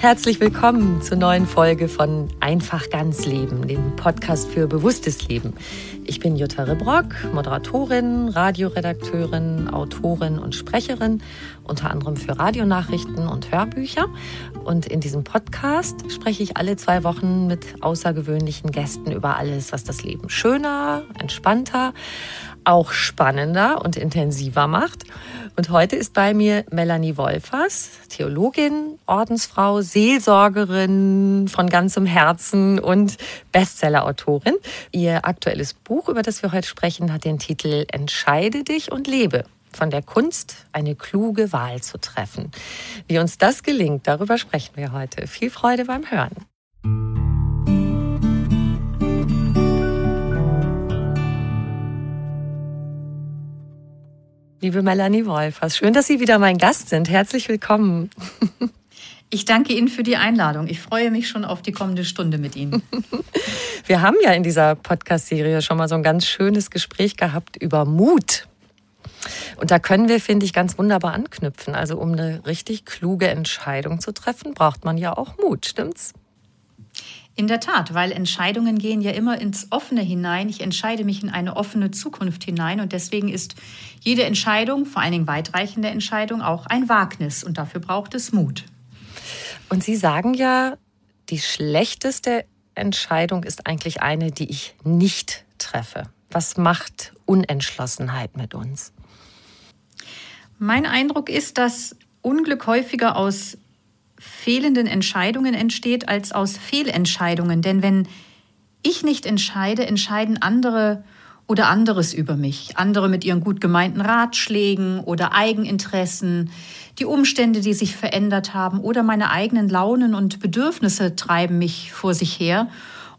Herzlich willkommen zur neuen Folge von Einfach ganz Leben, dem Podcast für bewusstes Leben. Ich bin Jutta Rebrock, Moderatorin, Radioredakteurin, Autorin und Sprecherin, unter anderem für Radionachrichten und Hörbücher. Und in diesem Podcast spreche ich alle zwei Wochen mit außergewöhnlichen Gästen über alles, was das Leben schöner, entspannter, auch spannender und intensiver macht. Und heute ist bei mir Melanie Wolfers, Theologin, Ordensfrau, Seelsorgerin von ganzem Herzen und Bestsellerautorin. Ihr aktuelles Buch, über das wir heute sprechen, hat den Titel Entscheide dich und lebe. Von der Kunst, eine kluge Wahl zu treffen. Wie uns das gelingt, darüber sprechen wir heute. Viel Freude beim Hören. Liebe Melanie Wolfers, schön, dass Sie wieder mein Gast sind. Herzlich willkommen. Ich danke Ihnen für die Einladung. Ich freue mich schon auf die kommende Stunde mit Ihnen. Wir haben ja in dieser Podcast-Serie schon mal so ein ganz schönes Gespräch gehabt über Mut. Und da können wir, finde ich, ganz wunderbar anknüpfen. Also um eine richtig kluge Entscheidung zu treffen, braucht man ja auch Mut, stimmt's? In der Tat, weil Entscheidungen gehen ja immer ins Offene hinein. Ich entscheide mich in eine offene Zukunft hinein und deswegen ist jede Entscheidung, vor allen Dingen weitreichende Entscheidung, auch ein Wagnis und dafür braucht es Mut. Und Sie sagen ja, die schlechteste Entscheidung ist eigentlich eine, die ich nicht treffe. Was macht Unentschlossenheit mit uns? Mein Eindruck ist, dass Unglück häufiger aus fehlenden Entscheidungen entsteht als aus Fehlentscheidungen. Denn wenn ich nicht entscheide, entscheiden andere oder anderes über mich. Andere mit ihren gut gemeinten Ratschlägen oder Eigeninteressen, die Umstände, die sich verändert haben oder meine eigenen Launen und Bedürfnisse treiben mich vor sich her.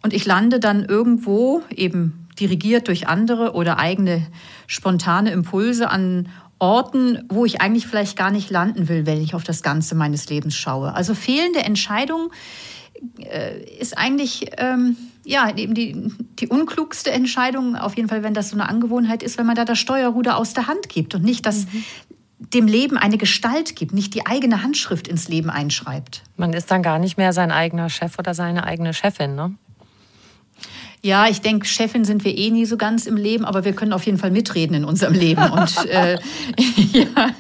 Und ich lande dann irgendwo, eben dirigiert durch andere oder eigene spontane Impulse an Orten, wo ich eigentlich vielleicht gar nicht landen will, wenn ich auf das Ganze meines Lebens schaue. Also fehlende Entscheidung äh, ist eigentlich ähm, ja eben die, die unklugste Entscheidung, auf jeden Fall, wenn das so eine Angewohnheit ist, wenn man da das Steuerruder aus der Hand gibt und nicht das mhm dem Leben eine Gestalt gibt, nicht die eigene Handschrift ins Leben einschreibt. Man ist dann gar nicht mehr sein eigener Chef oder seine eigene Chefin, ne? Ja, ich denke, Chefin sind wir eh nie so ganz im Leben, aber wir können auf jeden Fall mitreden in unserem Leben. Und äh, ja.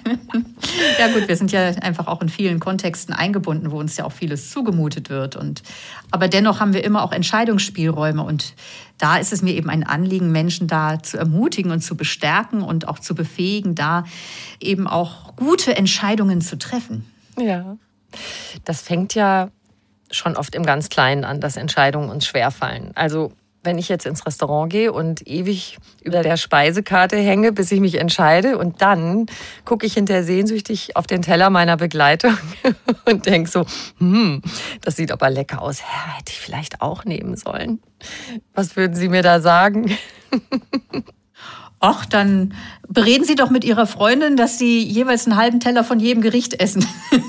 ja, gut, wir sind ja einfach auch in vielen Kontexten eingebunden, wo uns ja auch vieles zugemutet wird. Und aber dennoch haben wir immer auch Entscheidungsspielräume. Und da ist es mir eben ein Anliegen, Menschen da zu ermutigen und zu bestärken und auch zu befähigen, da eben auch gute Entscheidungen zu treffen. Ja, das fängt ja schon oft im ganz Kleinen an, dass Entscheidungen uns schwerfallen. Also wenn ich jetzt ins Restaurant gehe und ewig über der Speisekarte hänge, bis ich mich entscheide und dann gucke ich hinterher sehnsüchtig auf den Teller meiner Begleitung und denke so, hm, das sieht aber lecker aus. Ja, hätte ich vielleicht auch nehmen sollen. Was würden Sie mir da sagen? Ach, dann bereden Sie doch mit Ihrer Freundin, dass Sie jeweils einen halben Teller von jedem Gericht essen.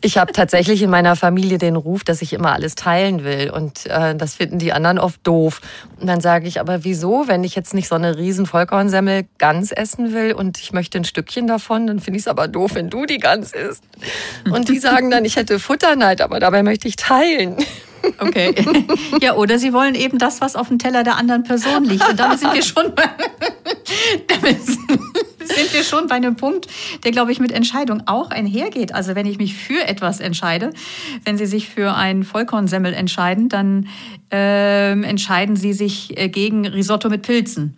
Ich habe tatsächlich in meiner Familie den Ruf, dass ich immer alles teilen will. Und äh, das finden die anderen oft doof. Und dann sage ich, aber wieso, wenn ich jetzt nicht so eine riesen Vollkornsemmel ganz essen will und ich möchte ein Stückchen davon, dann finde ich es aber doof, wenn du die ganz isst. Und die sagen dann, ich hätte Futterneid, aber dabei möchte ich teilen. Okay. Ja, oder sie wollen eben das, was auf dem Teller der anderen Person liegt. Und damit sind wir schon bei, sind wir schon bei einem Punkt, der, glaube ich, mit Entscheidung auch einhergeht. Also wenn ich mich für etwas entscheide, wenn Sie sich für einen Vollkornsemmel entscheiden, dann äh, entscheiden Sie sich äh, gegen Risotto mit Pilzen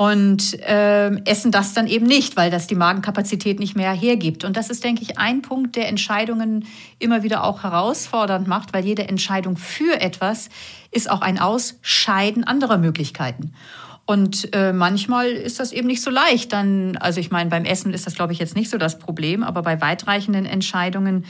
und äh, essen das dann eben nicht, weil das die Magenkapazität nicht mehr hergibt. Und das ist, denke ich, ein Punkt, der Entscheidungen immer wieder auch herausfordernd macht, weil jede Entscheidung für etwas ist auch ein Ausscheiden anderer Möglichkeiten. Und äh, manchmal ist das eben nicht so leicht. Dann, also ich meine, beim Essen ist das, glaube ich, jetzt nicht so das Problem, aber bei weitreichenden Entscheidungen,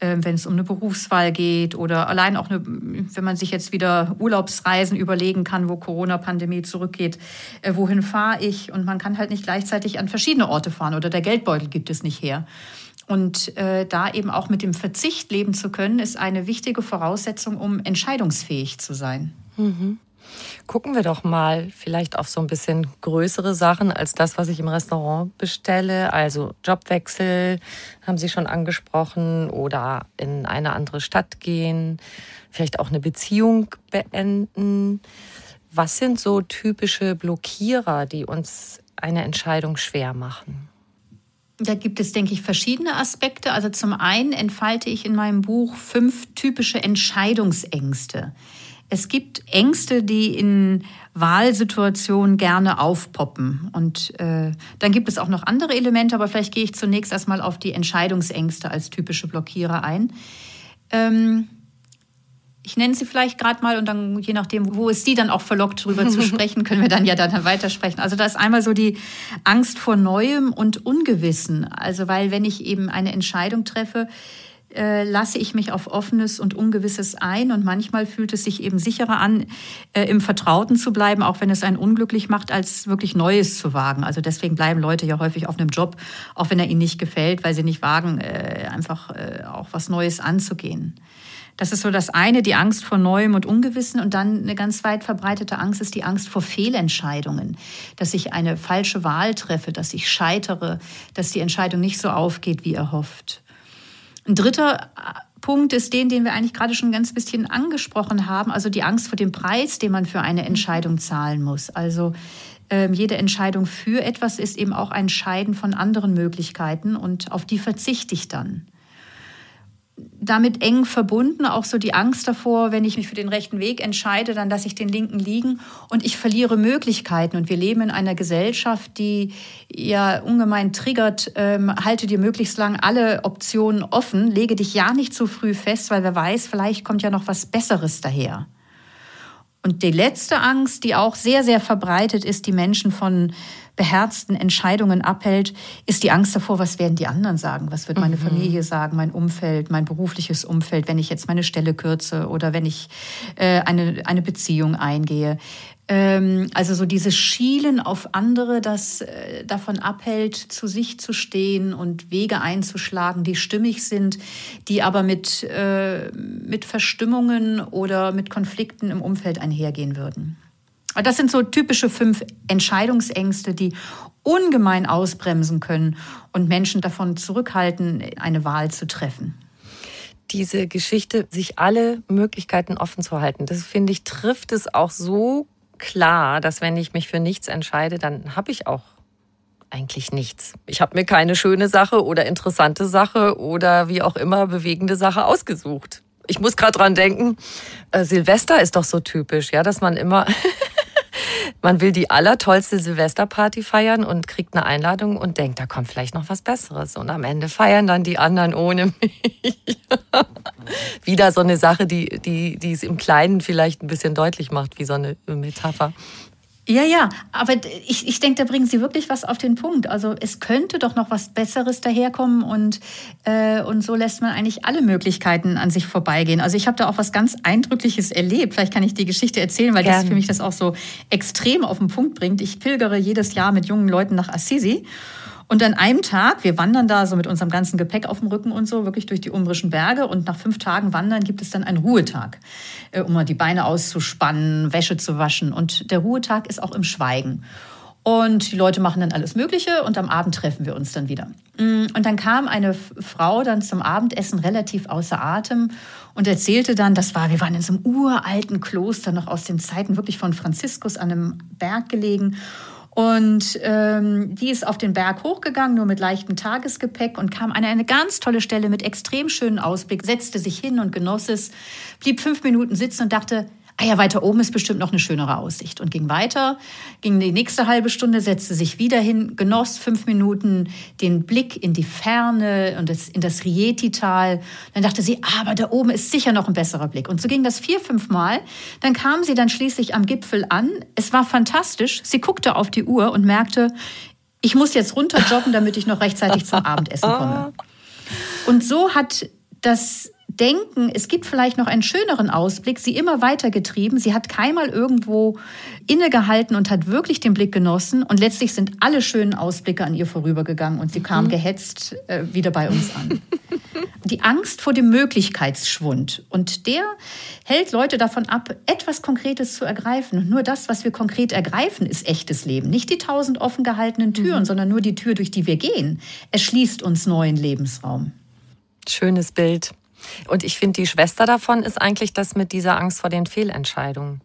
äh, wenn es um eine Berufswahl geht oder allein auch, eine, wenn man sich jetzt wieder Urlaubsreisen überlegen kann, wo Corona-Pandemie zurückgeht, äh, wohin fahre ich? Und man kann halt nicht gleichzeitig an verschiedene Orte fahren oder der Geldbeutel gibt es nicht her. Und äh, da eben auch mit dem Verzicht leben zu können, ist eine wichtige Voraussetzung, um entscheidungsfähig zu sein. Mhm. Gucken wir doch mal vielleicht auf so ein bisschen größere Sachen als das, was ich im Restaurant bestelle. Also Jobwechsel haben Sie schon angesprochen oder in eine andere Stadt gehen, vielleicht auch eine Beziehung beenden. Was sind so typische Blockierer, die uns eine Entscheidung schwer machen? Da gibt es, denke ich, verschiedene Aspekte. Also zum einen entfalte ich in meinem Buch fünf typische Entscheidungsängste. Es gibt Ängste, die in Wahlsituationen gerne aufpoppen. Und äh, dann gibt es auch noch andere Elemente, aber vielleicht gehe ich zunächst erstmal auf die Entscheidungsängste als typische Blockierer ein. Ähm, ich nenne sie vielleicht gerade mal und dann, je nachdem, wo es die dann auch verlockt, darüber zu sprechen, können wir dann ja dann weitersprechen. Also da ist einmal so die Angst vor Neuem und Ungewissen. Also weil wenn ich eben eine Entscheidung treffe, äh, lasse ich mich auf Offenes und Ungewisses ein. Und manchmal fühlt es sich eben sicherer an, äh, im Vertrauten zu bleiben, auch wenn es einen unglücklich macht, als wirklich Neues zu wagen. Also deswegen bleiben Leute ja häufig auf einem Job, auch wenn er ihnen nicht gefällt, weil sie nicht wagen, äh, einfach äh, auch was Neues anzugehen. Das ist so das eine, die Angst vor Neuem und Ungewissen. Und dann eine ganz weit verbreitete Angst ist die Angst vor Fehlentscheidungen. Dass ich eine falsche Wahl treffe, dass ich scheitere, dass die Entscheidung nicht so aufgeht, wie erhofft. Ein dritter äh, Punkt ist den, den wir eigentlich gerade schon ein ganz bisschen angesprochen haben, also die Angst vor dem Preis, den man für eine Entscheidung zahlen muss. Also ähm, jede Entscheidung für etwas ist eben auch ein Scheiden von anderen Möglichkeiten und auf die verzichte ich dann damit eng verbunden, auch so die Angst davor, wenn ich mich für den rechten Weg entscheide, dann lasse ich den linken liegen und ich verliere Möglichkeiten. Und wir leben in einer Gesellschaft, die ja ungemein triggert, ähm, halte dir möglichst lang alle Optionen offen, lege dich ja nicht zu früh fest, weil wer weiß, vielleicht kommt ja noch was Besseres daher. Und die letzte Angst, die auch sehr, sehr verbreitet ist, die Menschen von beherzten Entscheidungen abhält, ist die Angst davor, was werden die anderen sagen? Was wird meine mhm. Familie sagen, mein Umfeld, mein berufliches Umfeld, wenn ich jetzt meine Stelle kürze oder wenn ich äh, eine, eine Beziehung eingehe? Ähm, also so dieses Schielen auf andere, das äh, davon abhält, zu sich zu stehen und Wege einzuschlagen, die stimmig sind, die aber mit, äh, mit Verstimmungen oder mit Konflikten im Umfeld einhergehen würden. Das sind so typische fünf Entscheidungsängste, die ungemein ausbremsen können und Menschen davon zurückhalten, eine Wahl zu treffen. Diese Geschichte, sich alle Möglichkeiten offen zu halten, das finde ich, trifft es auch so klar, dass wenn ich mich für nichts entscheide, dann habe ich auch eigentlich nichts. Ich habe mir keine schöne Sache oder interessante Sache oder wie auch immer bewegende Sache ausgesucht. Ich muss gerade dran denken, äh, Silvester ist doch so typisch, ja, dass man immer man will die allertollste Silvesterparty feiern und kriegt eine Einladung und denkt, da kommt vielleicht noch was Besseres. Und am Ende feiern dann die anderen ohne mich. Wieder so eine Sache, die, die, die es im Kleinen vielleicht ein bisschen deutlich macht, wie so eine Metapher. Ja, ja, aber ich, ich denke, da bringen Sie wirklich was auf den Punkt. Also es könnte doch noch was Besseres daherkommen und, äh, und so lässt man eigentlich alle Möglichkeiten an sich vorbeigehen. Also ich habe da auch was ganz Eindrückliches erlebt. Vielleicht kann ich die Geschichte erzählen, weil Gern. das für mich das auch so extrem auf den Punkt bringt. Ich pilgere jedes Jahr mit jungen Leuten nach Assisi und an einem Tag, wir wandern da so mit unserem ganzen Gepäck auf dem Rücken und so, wirklich durch die umbrischen Berge. Und nach fünf Tagen Wandern gibt es dann einen Ruhetag, äh, um mal die Beine auszuspannen, Wäsche zu waschen. Und der Ruhetag ist auch im Schweigen. Und die Leute machen dann alles Mögliche und am Abend treffen wir uns dann wieder. Mm, und dann kam eine Frau dann zum Abendessen relativ außer Atem und erzählte dann, das war, wir waren in so einem uralten Kloster noch aus den Zeiten wirklich von Franziskus an einem Berg gelegen. Und ähm, die ist auf den Berg hochgegangen, nur mit leichtem Tagesgepäck und kam an eine ganz tolle Stelle mit extrem schönen Ausblick, setzte sich hin und genoss es, blieb fünf Minuten sitzen und dachte, ah ja, weiter oben ist bestimmt noch eine schönere Aussicht. Und ging weiter, ging die nächste halbe Stunde, setzte sich wieder hin, genoss fünf Minuten den Blick in die Ferne und das, in das Rieti-Tal. Dann dachte sie, aber da oben ist sicher noch ein besserer Blick. Und so ging das vier, fünf Mal. Dann kam sie dann schließlich am Gipfel an. Es war fantastisch. Sie guckte auf die Uhr und merkte, ich muss jetzt runter joggen, damit ich noch rechtzeitig zum Abendessen komme. Und so hat das denken, es gibt vielleicht noch einen schöneren Ausblick, sie immer weiter getrieben. Sie hat keinmal irgendwo innegehalten und hat wirklich den Blick genossen. Und letztlich sind alle schönen Ausblicke an ihr vorübergegangen und sie kam mhm. gehetzt äh, wieder bei uns an. Die Angst vor dem Möglichkeitsschwund. Und der hält Leute davon ab, etwas Konkretes zu ergreifen. Und nur das, was wir konkret ergreifen, ist echtes Leben. Nicht die tausend offen gehaltenen Türen, mhm. sondern nur die Tür, durch die wir gehen, erschließt uns neuen Lebensraum. Schönes Bild. Und ich finde, die Schwester davon ist eigentlich das mit dieser Angst vor den Fehlentscheidungen.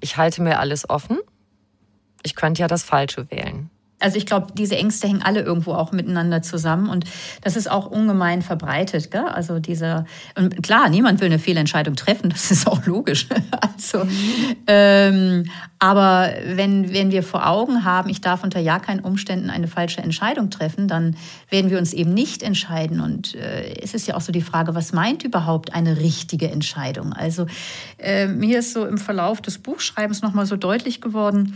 Ich halte mir alles offen. Ich könnte ja das Falsche wählen. Also ich glaube, diese Ängste hängen alle irgendwo auch miteinander zusammen und das ist auch ungemein verbreitet. Gell? Also dieser und klar, niemand will eine Fehlentscheidung treffen, das ist auch logisch. also, mhm. ähm, aber wenn wenn wir vor Augen haben, ich darf unter ja keinen Umständen eine falsche Entscheidung treffen, dann werden wir uns eben nicht entscheiden. Und äh, es ist ja auch so die Frage, was meint überhaupt eine richtige Entscheidung? Also äh, mir ist so im Verlauf des Buchschreibens noch mal so deutlich geworden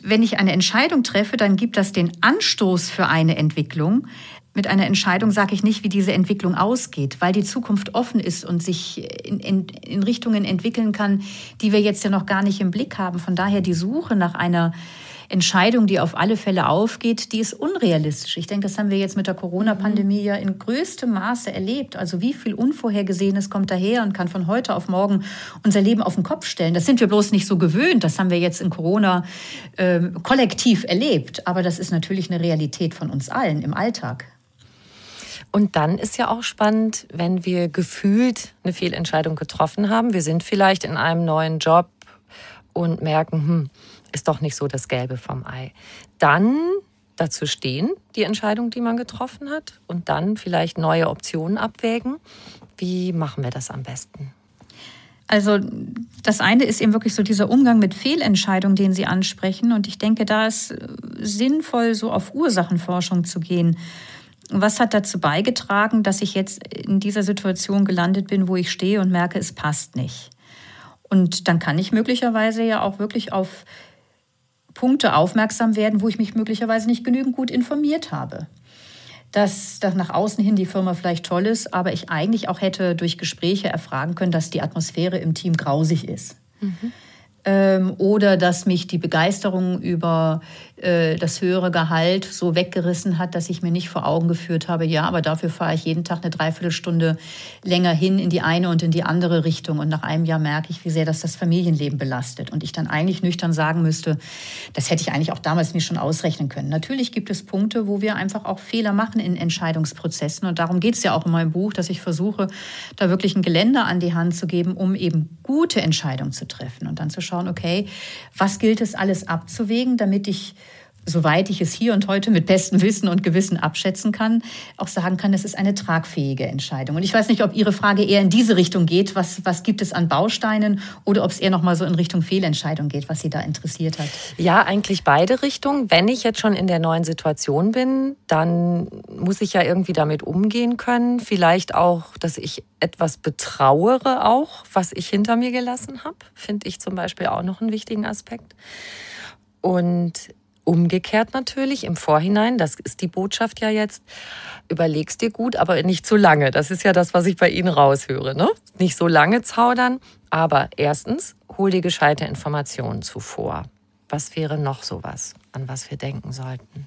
wenn ich eine Entscheidung treffe, dann gibt das den Anstoß für eine Entwicklung. Mit einer Entscheidung sage ich nicht, wie diese Entwicklung ausgeht, weil die Zukunft offen ist und sich in, in, in Richtungen entwickeln kann, die wir jetzt ja noch gar nicht im Blick haben. Von daher die Suche nach einer Entscheidung, die auf alle Fälle aufgeht, die ist unrealistisch. Ich denke, das haben wir jetzt mit der Corona-Pandemie ja in größtem Maße erlebt. Also wie viel Unvorhergesehenes kommt daher und kann von heute auf morgen unser Leben auf den Kopf stellen. Das sind wir bloß nicht so gewöhnt. Das haben wir jetzt in Corona äh, kollektiv erlebt. Aber das ist natürlich eine Realität von uns allen im Alltag. Und dann ist ja auch spannend, wenn wir gefühlt eine Fehlentscheidung getroffen haben. Wir sind vielleicht in einem neuen Job und merken, hm, ist doch nicht so das Gelbe vom Ei. Dann dazu stehen, die Entscheidung, die man getroffen hat, und dann vielleicht neue Optionen abwägen. Wie machen wir das am besten? Also das eine ist eben wirklich so dieser Umgang mit Fehlentscheidungen, den Sie ansprechen. Und ich denke, da ist sinnvoll, so auf Ursachenforschung zu gehen. Was hat dazu beigetragen, dass ich jetzt in dieser Situation gelandet bin, wo ich stehe und merke, es passt nicht? Und dann kann ich möglicherweise ja auch wirklich auf Punkte aufmerksam werden, wo ich mich möglicherweise nicht genügend gut informiert habe. Dass, dass nach außen hin die Firma vielleicht toll ist, aber ich eigentlich auch hätte durch Gespräche erfragen können, dass die Atmosphäre im Team grausig ist. Mhm ähm, oder dass mich die Begeisterung über äh, das höhere Gehalt so weggerissen hat, dass ich mir nicht vor Augen geführt habe, ja, aber dafür fahre ich jeden Tag eine Dreiviertelstunde länger hin in die eine und in die andere Richtung. Und nach einem Jahr merke ich, wie sehr das das Familienleben belastet. Und ich dann eigentlich nüchtern sagen müsste, das hätte ich eigentlich auch damals mir schon ausrechnen können. Natürlich gibt es Punkte, wo wir einfach auch Fehler machen in Entscheidungsprozessen. Und darum geht es ja auch in meinem Buch, dass ich versuche, da wirklich ein Geländer an die Hand zu geben, um eben gute Entscheidungen zu treffen und dann zu schauen, schauen, okay, was gilt es alles abzuwägen, damit ich soweit ich es hier und heute mit bestem Wissen und Gewissen abschätzen kann, auch sagen kann, es ist eine tragfähige Entscheidung. Und ich weiß nicht, ob Ihre Frage eher in diese Richtung geht, was, was gibt es an Bausteinen, oder ob es eher noch mal so in Richtung Fehlentscheidung geht, was Sie da interessiert hat. Ja, eigentlich beide Richtungen. Wenn ich jetzt schon in der neuen Situation bin, dann muss ich ja irgendwie damit umgehen können. Vielleicht auch, dass ich etwas betrauere auch, was ich hinter mir gelassen habe, finde ich zum Beispiel auch noch einen wichtigen Aspekt. Und umgekehrt natürlich im Vorhinein, das ist die Botschaft ja jetzt, überlegst dir gut, aber nicht zu lange. Das ist ja das, was ich bei Ihnen raushöre. Ne? Nicht so lange zaudern, aber erstens, hol dir gescheite Informationen zuvor. Was wäre noch sowas, an was wir denken sollten?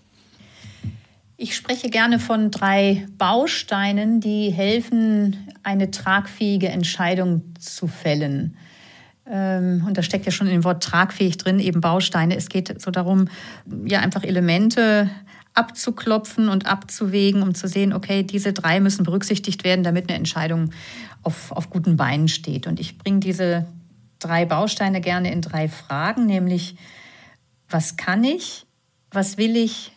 Ich spreche gerne von drei Bausteinen, die helfen, eine tragfähige Entscheidung zu fällen. Ähm, und da steckt ja schon in dem Wort tragfähig drin, eben Bausteine. Es geht so darum, ja, einfach Elemente abzuklopfen und abzuwägen, um zu sehen, okay, diese drei müssen berücksichtigt werden, damit eine Entscheidung auf, auf guten Beinen steht. Und ich bringe diese drei Bausteine gerne in drei Fragen, nämlich was kann ich, was will ich,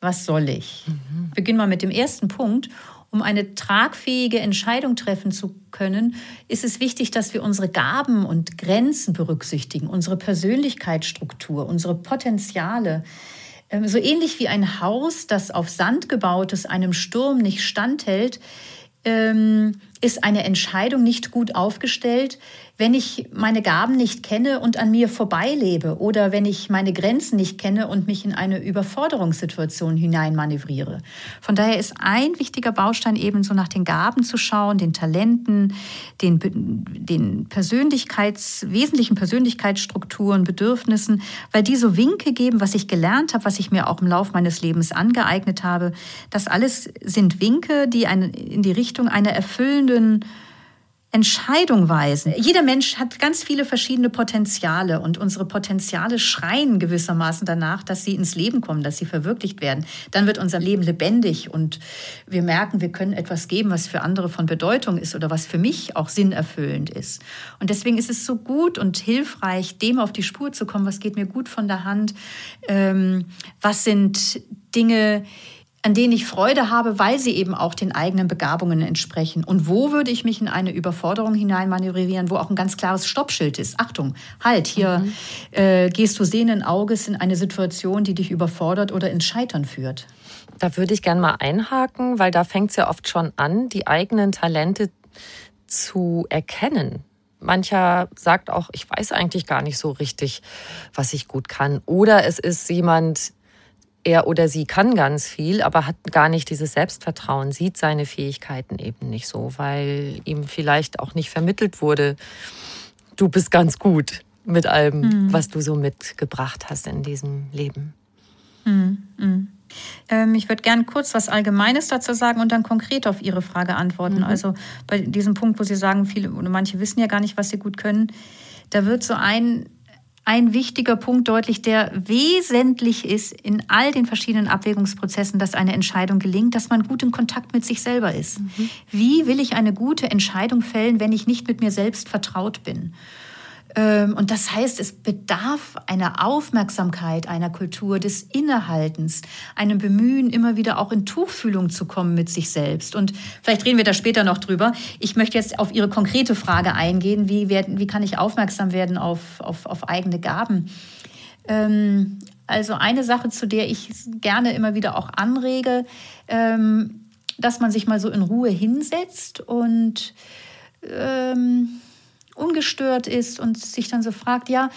was soll ich? Mhm. Beginnen wir mit dem ersten Punkt. Um eine tragfähige Entscheidung treffen zu können, ist es wichtig, dass wir unsere Gaben und Grenzen berücksichtigen, unsere Persönlichkeitsstruktur, unsere Potenziale. Ähm, so ähnlich wie ein Haus, das auf Sand gebaut ist, einem Sturm nicht standhält, ähm, ist eine Entscheidung nicht gut aufgestellt, wenn ich meine Gaben nicht kenne und an mir vorbeilebe oder wenn ich meine Grenzen nicht kenne und mich in eine Überforderungssituation hineinmanövriere. Von daher ist ein wichtiger Baustein eben so nach den Gaben zu schauen, den Talenten, den, den Persönlichkeits, wesentlichen Persönlichkeitsstrukturen, Bedürfnissen, weil die so Winke geben, was ich gelernt habe, was ich mir auch im Laufe meines Lebens angeeignet habe. Das alles sind Winke, die in die Richtung einer erfüllenden Entscheidung weisen. Jeder Mensch hat ganz viele verschiedene Potenziale und unsere Potenziale schreien gewissermaßen danach, dass sie ins Leben kommen, dass sie verwirklicht werden. Dann wird unser Leben lebendig und wir merken, wir können etwas geben, was für andere von Bedeutung ist oder was für mich auch sinnerfüllend ist. Und deswegen ist es so gut und hilfreich, dem auf die Spur zu kommen, was geht mir gut von der Hand, ähm, was sind Dinge, an denen ich Freude habe, weil sie eben auch den eigenen Begabungen entsprechen. Und wo würde ich mich in eine Überforderung hineinmanövrieren, wo auch ein ganz klares Stoppschild ist? Achtung, halt, hier mhm. äh, gehst du sehenden Auges in eine Situation, die dich überfordert oder ins Scheitern führt. Da würde ich gerne mal einhaken, weil da fängt es ja oft schon an, die eigenen Talente zu erkennen. Mancher sagt auch, ich weiß eigentlich gar nicht so richtig, was ich gut kann. Oder es ist jemand, er oder sie kann ganz viel, aber hat gar nicht dieses Selbstvertrauen, sieht seine Fähigkeiten eben nicht so, weil ihm vielleicht auch nicht vermittelt wurde, du bist ganz gut mit allem, mhm. was du so mitgebracht hast in diesem Leben. Mhm. Mhm. Ähm, ich würde gerne kurz was Allgemeines dazu sagen und dann konkret auf Ihre Frage antworten. Mhm. Also bei diesem Punkt, wo Sie sagen, viele oder manche wissen ja gar nicht, was sie gut können, da wird so ein ein wichtiger Punkt deutlich, der wesentlich ist in all den verschiedenen Abwägungsprozessen, dass eine Entscheidung gelingt, dass man gut im Kontakt mit sich selber ist. Mhm. Wie will ich eine gute Entscheidung fällen, wenn ich nicht mit mir selbst vertraut bin? Ähm, und das heißt, es bedarf einer Aufmerksamkeit, einer Kultur des Innehaltens, einem Bemühen, immer wieder auch in Tuchfühlung zu kommen mit sich selbst. Und vielleicht reden wir da später noch drüber. Ich möchte jetzt auf Ihre konkrete Frage eingehen. Wie, werden, wie kann ich aufmerksam werden auf, auf, auf eigene Gaben? Ähm, also eine Sache, zu der ich gerne immer wieder auch anrege, ähm, dass man sich mal so in Ruhe hinsetzt und ungestört ist und sich dann so fragt, ja,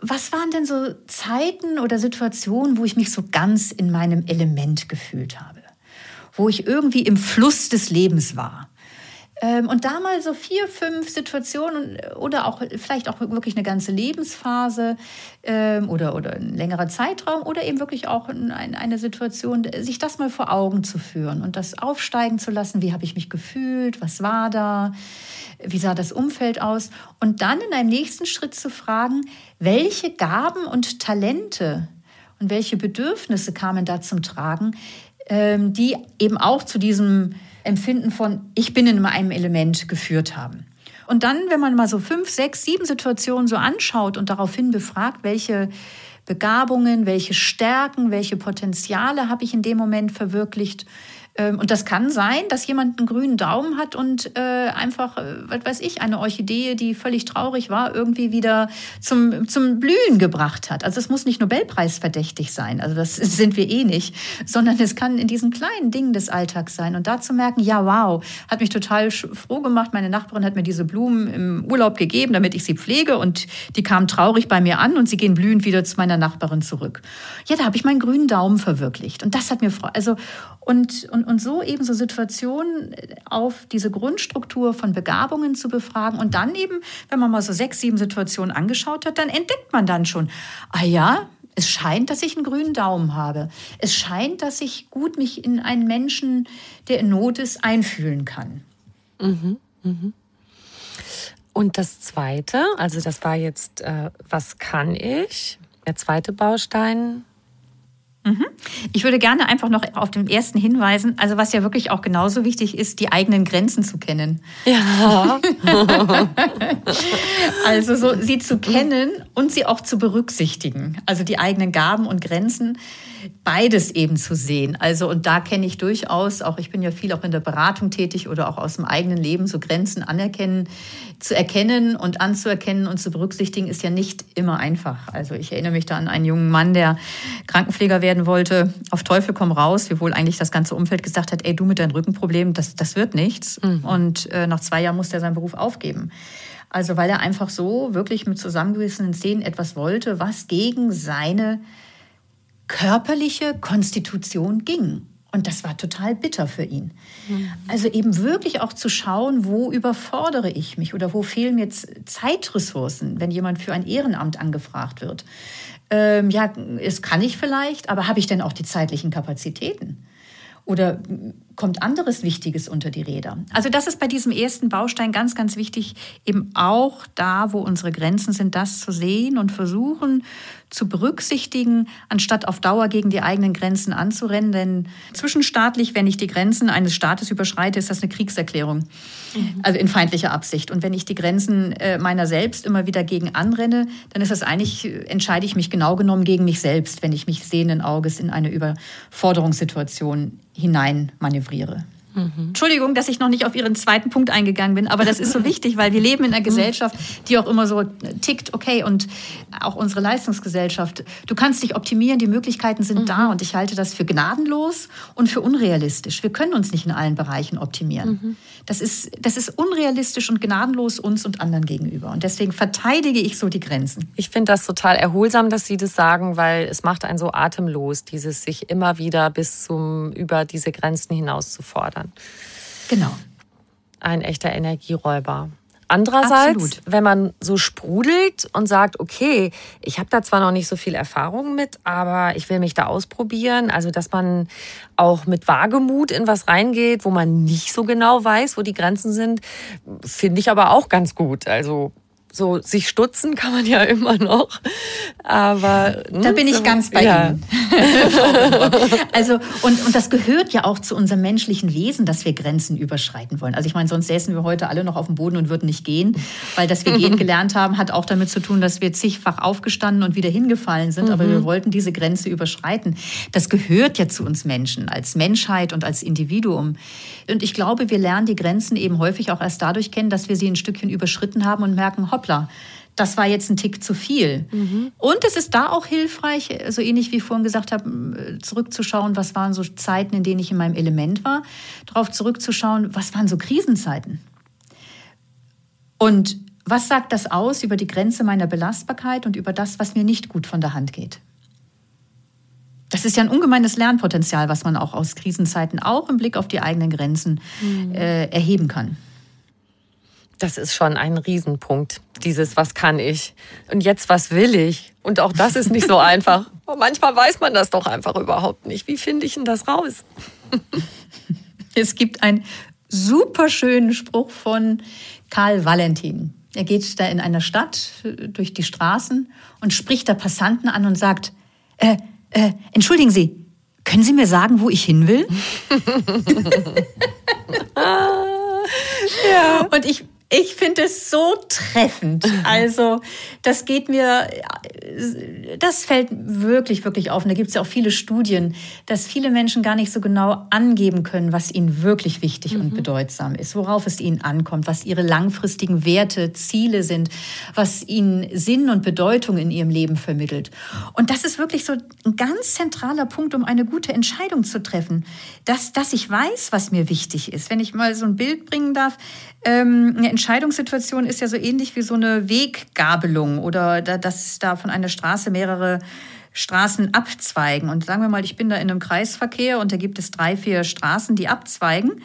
was waren denn so Zeiten oder Situationen, wo ich mich so ganz in meinem Element gefühlt habe? Wo ich irgendwie im Fluss des Lebens war? Ähm, und da mal so vier, fünf Situationen oder auch vielleicht auch wirklich eine ganze Lebensphase ähm, oder, oder ein längerer Zeitraum oder eben wirklich auch eine Situation, sich das mal vor Augen zu führen und das aufsteigen zu lassen. Wie habe ich mich gefühlt? Was war da? Wie sah das Umfeld aus? Und dann in einem nächsten Schritt zu fragen, welche Gaben und Talente und welche Bedürfnisse kamen da zum Tragen, die eben auch zu diesem Empfinden von ich bin in einem Element geführt haben. Und dann, wenn man mal so fünf, sechs, sieben Situationen so anschaut und daraufhin befragt, welche Begabungen, welche Stärken, welche Potenziale habe ich in dem Moment verwirklicht, Ähm, und das kann sein, dass jemand einen grünen Daumen hat und äh, einfach, äh, was weiß ich, eine Orchidee, die völlig traurig war, irgendwie wieder zum, zum Blühen gebracht hat. Also es muss nicht Nobelpreisverdächtig sein, also das sind wir eh nicht, sondern es kann in diesen kleinen Dingen des Alltags sein. Und da zu merken, ja, wow, hat mich total froh gemacht. Meine Nachbarin hat mir diese Blumen im Urlaub gegeben, damit ich sie pflege und die kamen traurig bei mir an und sie gehen blühend wieder zu meiner Nachbarin zurück. Ja, da habe ich meinen grünen Daumen verwirklicht. Und das hat mir. Also, und, und, und so eben so Situationen auf diese Grundstruktur von Begabungen zu befragen. Und dann eben, wenn man mal so sechs, sieben Situationen angeschaut hat, dann entdeckt man dann schon, ah ja, es scheint, dass ich einen grünen Daumen habe. Es scheint, dass ich gut mich in einen Menschen, der in Not ist, einfühlen kann. Mhm, mhm. Und das Zweite, also das war jetzt, äh, was kann ich? Der zweite Baustein. Ich würde gerne einfach noch auf den ersten hinweisen, also was ja wirklich auch genauso wichtig ist, die eigenen Grenzen zu kennen. Ja. also so sie zu kennen und sie auch zu berücksichtigen. Also die eigenen Gaben und Grenzen beides eben zu sehen. Also, und da kenne ich durchaus, auch ich bin ja viel auch in der Beratung tätig oder auch aus dem eigenen Leben, so Grenzen anerkennen, zu erkennen und anzuerkennen und zu berücksichtigen, ist ja nicht immer einfach. Also, ich erinnere mich da an einen jungen Mann, der Krankenpfleger werden wollte, auf Teufel komm raus, wiewohl eigentlich das ganze Umfeld gesagt hat, ey, du mit deinem Rückenproblem, das, das wird nichts. Mhm. Und äh, nach zwei Jahren musste er seinen Beruf aufgeben. Also weil er einfach so wirklich mit zusammengewissenen Szenen etwas wollte, was gegen seine körperliche Konstitution ging. Und das war total bitter für ihn. Mhm. Also eben wirklich auch zu schauen, wo überfordere ich mich oder wo fehlen mir Zeitressourcen, wenn jemand für ein Ehrenamt angefragt wird. Ähm, ja, es kann ich vielleicht, aber habe ich denn auch die zeitlichen Kapazitäten? Oder kommt anderes Wichtiges unter die Räder? Also das ist bei diesem ersten Baustein ganz, ganz wichtig, eben auch da, wo unsere Grenzen sind, das zu sehen und versuchen zu berücksichtigen, anstatt auf Dauer gegen die eigenen Grenzen anzurennen. Denn zwischenstaatlich, wenn ich die Grenzen eines Staates überschreite, ist das eine Kriegserklärung. Mhm. Also in feindlicher Absicht. Und wenn ich die Grenzen äh, meiner selbst immer wieder gegen anrenne, dann ist das eigentlich, äh, entscheide ich mich genau genommen gegen mich selbst, wenn ich mich sehenden Auges in eine Überforderungssituation hinein manövriere. Mhm. Entschuldigung, dass ich noch nicht auf Ihren zweiten Punkt eingegangen bin, aber das ist so wichtig, weil wir leben in einer Gesellschaft, die auch immer so tickt, okay, und auch unsere Leistungsgesellschaft. Du kannst dich optimieren, die Möglichkeiten sind mhm. da und ich halte das für gnadenlos und für unrealistisch. Wir können uns nicht in allen Bereichen optimieren. Mhm. Das, ist, das ist unrealistisch und gnadenlos uns und anderen gegenüber. Und deswegen verteidige ich so die Grenzen. Ich finde das total erholsam, dass Sie das sagen, weil es macht einen so atemlos, dieses sich immer wieder bis zum über diese Grenzen hinaus zu fordern. Genau. Ein echter Energieräuber. Andererseits, Absolut. wenn man so sprudelt und sagt, okay, ich habe da zwar noch nicht so viel Erfahrung mit, aber ich will mich da ausprobieren, also dass man auch mit Wagemut in was reingeht, wo man nicht so genau weiß, wo die Grenzen sind, finde ich aber auch ganz gut. Also so sich stutzen kann man ja immer noch. Aber da bin ich so, ganz bei ja. Ihnen. also und, und das gehört ja auch zu unserem menschlichen Wesen, dass wir Grenzen überschreiten wollen. Also ich meine, sonst säßen wir heute alle noch auf dem Boden und würden nicht gehen, weil dass wir gehen gelernt haben, hat auch damit zu tun, dass wir zigfach aufgestanden und wieder hingefallen sind. Mhm. Aber wir wollten diese Grenze überschreiten. Das gehört ja zu uns Menschen als Menschheit und als Individuum. Und ich glaube, wir lernen die Grenzen eben häufig auch erst dadurch kennen, dass wir sie ein Stückchen überschritten haben und merken, hopp hoppla, das war jetzt ein Tick zu viel. Mhm. Und es ist da auch hilfreich, so ähnlich wie ich vorhin gesagt habe, zurückzuschauen, was waren so Zeiten, in denen ich in meinem Element war, darauf zurückzuschauen, was waren so Krisenzeiten. Und was sagt das aus über die Grenze meiner Belastbarkeit und über das, was mir nicht gut von der Hand geht? Das ist ja ein ungemeines Lernpotenzial, was man auch aus Krisenzeiten auch im Blick auf die eigenen Grenzen mhm. äh, erheben kann. Das ist schon ein Riesenpunkt, dieses Was kann ich? Und jetzt, was will ich? Und auch das ist nicht so einfach. Und manchmal weiß man das doch einfach überhaupt nicht. Wie finde ich denn das raus? Es gibt einen super schönen Spruch von Karl Valentin. Er geht da in einer Stadt durch die Straßen und spricht da Passanten an und sagt, äh, äh, entschuldigen Sie, können Sie mir sagen, wo ich hin will? ja. Und ich, Ich finde es so treffend. Also, das geht mir, das fällt wirklich, wirklich auf. Und da gibt es ja auch viele Studien, dass viele Menschen gar nicht so genau angeben können, was ihnen wirklich wichtig mhm. und bedeutsam ist, worauf es ihnen ankommt, was ihre langfristigen Werte, Ziele sind, was ihnen Sinn und Bedeutung in ihrem Leben vermittelt. Und das ist wirklich so ein ganz zentraler Punkt, um eine gute Entscheidung zu treffen. Dass, dass ich weiß, was mir wichtig ist. Wenn ich mal so ein Bild bringen darf, ähm, eine Entscheidungssituation ist ja so ähnlich wie so eine Weggabelung oder da, dass da von einer Straße mehrere Straßen abzweigen. Und sagen wir mal, ich bin da in einem Kreisverkehr und da gibt es drei, vier Straßen, die abzweigen.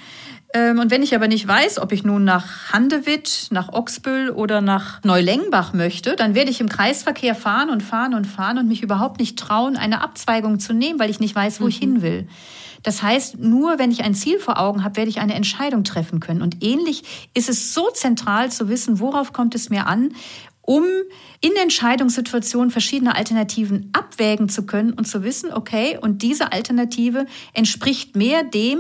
Ähm, und wenn ich aber nicht weiß, ob ich nun nach Handewitt, nach Oxbüll oder nach Neulengbach möchte, dann werde ich im Kreisverkehr fahren und fahren und fahren und mich überhaupt nicht trauen, eine Abzweigung zu nehmen, weil ich nicht weiß, wo mhm. ich hin will. Das heißt, nur wenn ich ein Ziel vor Augen habe, werde ich eine Entscheidung treffen können. Und ähnlich ist es so zentral zu wissen, worauf kommt es mir an, um in Entscheidungssituationen verschiedene Alternativen abwägen zu können und zu wissen, okay, und diese Alternative entspricht mehr dem,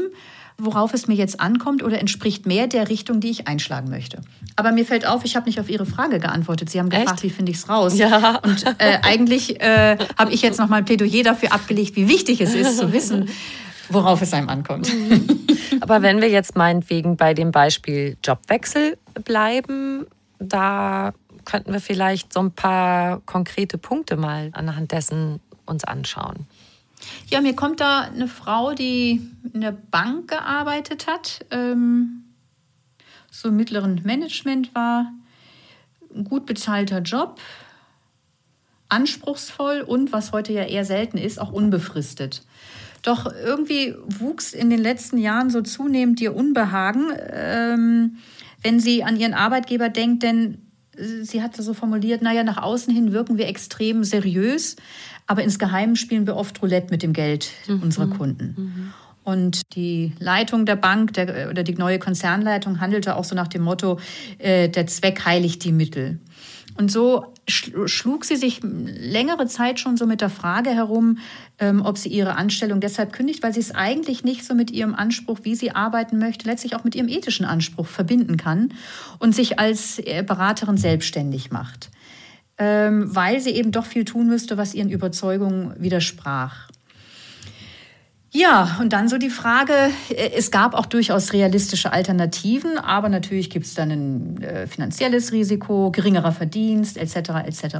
worauf es mir jetzt ankommt oder entspricht mehr der Richtung, die ich einschlagen möchte. Aber mir fällt auf, ich habe nicht auf Ihre Frage geantwortet. Sie haben gefragt, Echt? wie finde ich es raus? Ja. Und äh, eigentlich äh, habe ich jetzt noch mal ein Plädoyer dafür abgelegt, wie wichtig es ist zu wissen, worauf es einem ankommt. Mhm. Aber wenn wir jetzt meinetwegen bei dem Beispiel Jobwechsel bleiben, da könnten wir vielleicht so ein paar konkrete Punkte mal anhand dessen uns anschauen. Ja, mir kommt da eine Frau, die in der Bank gearbeitet hat, ähm, so im mittleren Management war, ein gut bezahlter Job, anspruchsvoll und, was heute ja eher selten ist, auch unbefristet. Doch irgendwie wuchs in den letzten Jahren so zunehmend ihr Unbehagen, ähm, wenn sie an ihren Arbeitgeber denkt, denn sie hatte so formuliert, naja, nach außen hin wirken wir extrem seriös, aber insgeheim spielen wir oft Roulette mit dem Geld mhm. unserer Kunden. Mhm. Und die Leitung der Bank der, oder die neue Konzernleitung handelte auch so nach dem Motto, äh, der Zweck heiligt die Mittel. Und so schlug sie sich längere Zeit schon so mit der Frage herum, ähm, ob sie ihre Anstellung deshalb kündigt, weil sie es eigentlich nicht so mit ihrem Anspruch, wie sie arbeiten möchte, letztlich auch mit ihrem ethischen Anspruch verbinden kann und sich als äh, Beraterin selbstständig macht, ähm, weil sie eben doch viel tun müsste, was ihren Überzeugungen widersprach. Ja, und dann so die Frage, äh, es gab auch durchaus realistische Alternativen, aber natürlich gibt es dann ein äh, finanzielles Risiko, geringerer Verdienst etc. etc.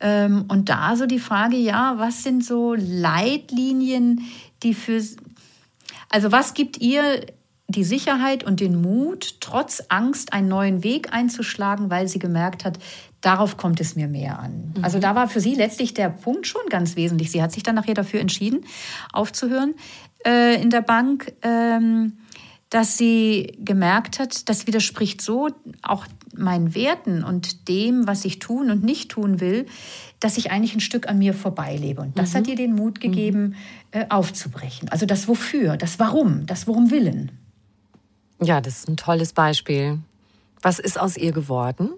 Ähm, und da so die Frage, ja, was sind so Leitlinien, die für, also was gibt ihr die Sicherheit und den Mut, trotz Angst einen neuen Weg einzuschlagen, weil sie gemerkt hat, darauf kommt es mir mehr an. Mhm. Also da war für sie letztlich der Punkt schon ganz wesentlich. Sie hat sich dann nachher dafür entschieden, aufzuhören äh, in der Bank, ähm, dass sie gemerkt hat, das widerspricht so auch meinen Werten und dem, was ich tun und nicht tun will, dass ich eigentlich ein Stück an mir vorbeilebe. Und das mhm. hat ihr den Mut gegeben, mhm. äh, aufzubrechen. Also das Wofür, das Warum, das Worum Willen. Ja, das ist ein tolles Beispiel. Was ist aus ihr geworden?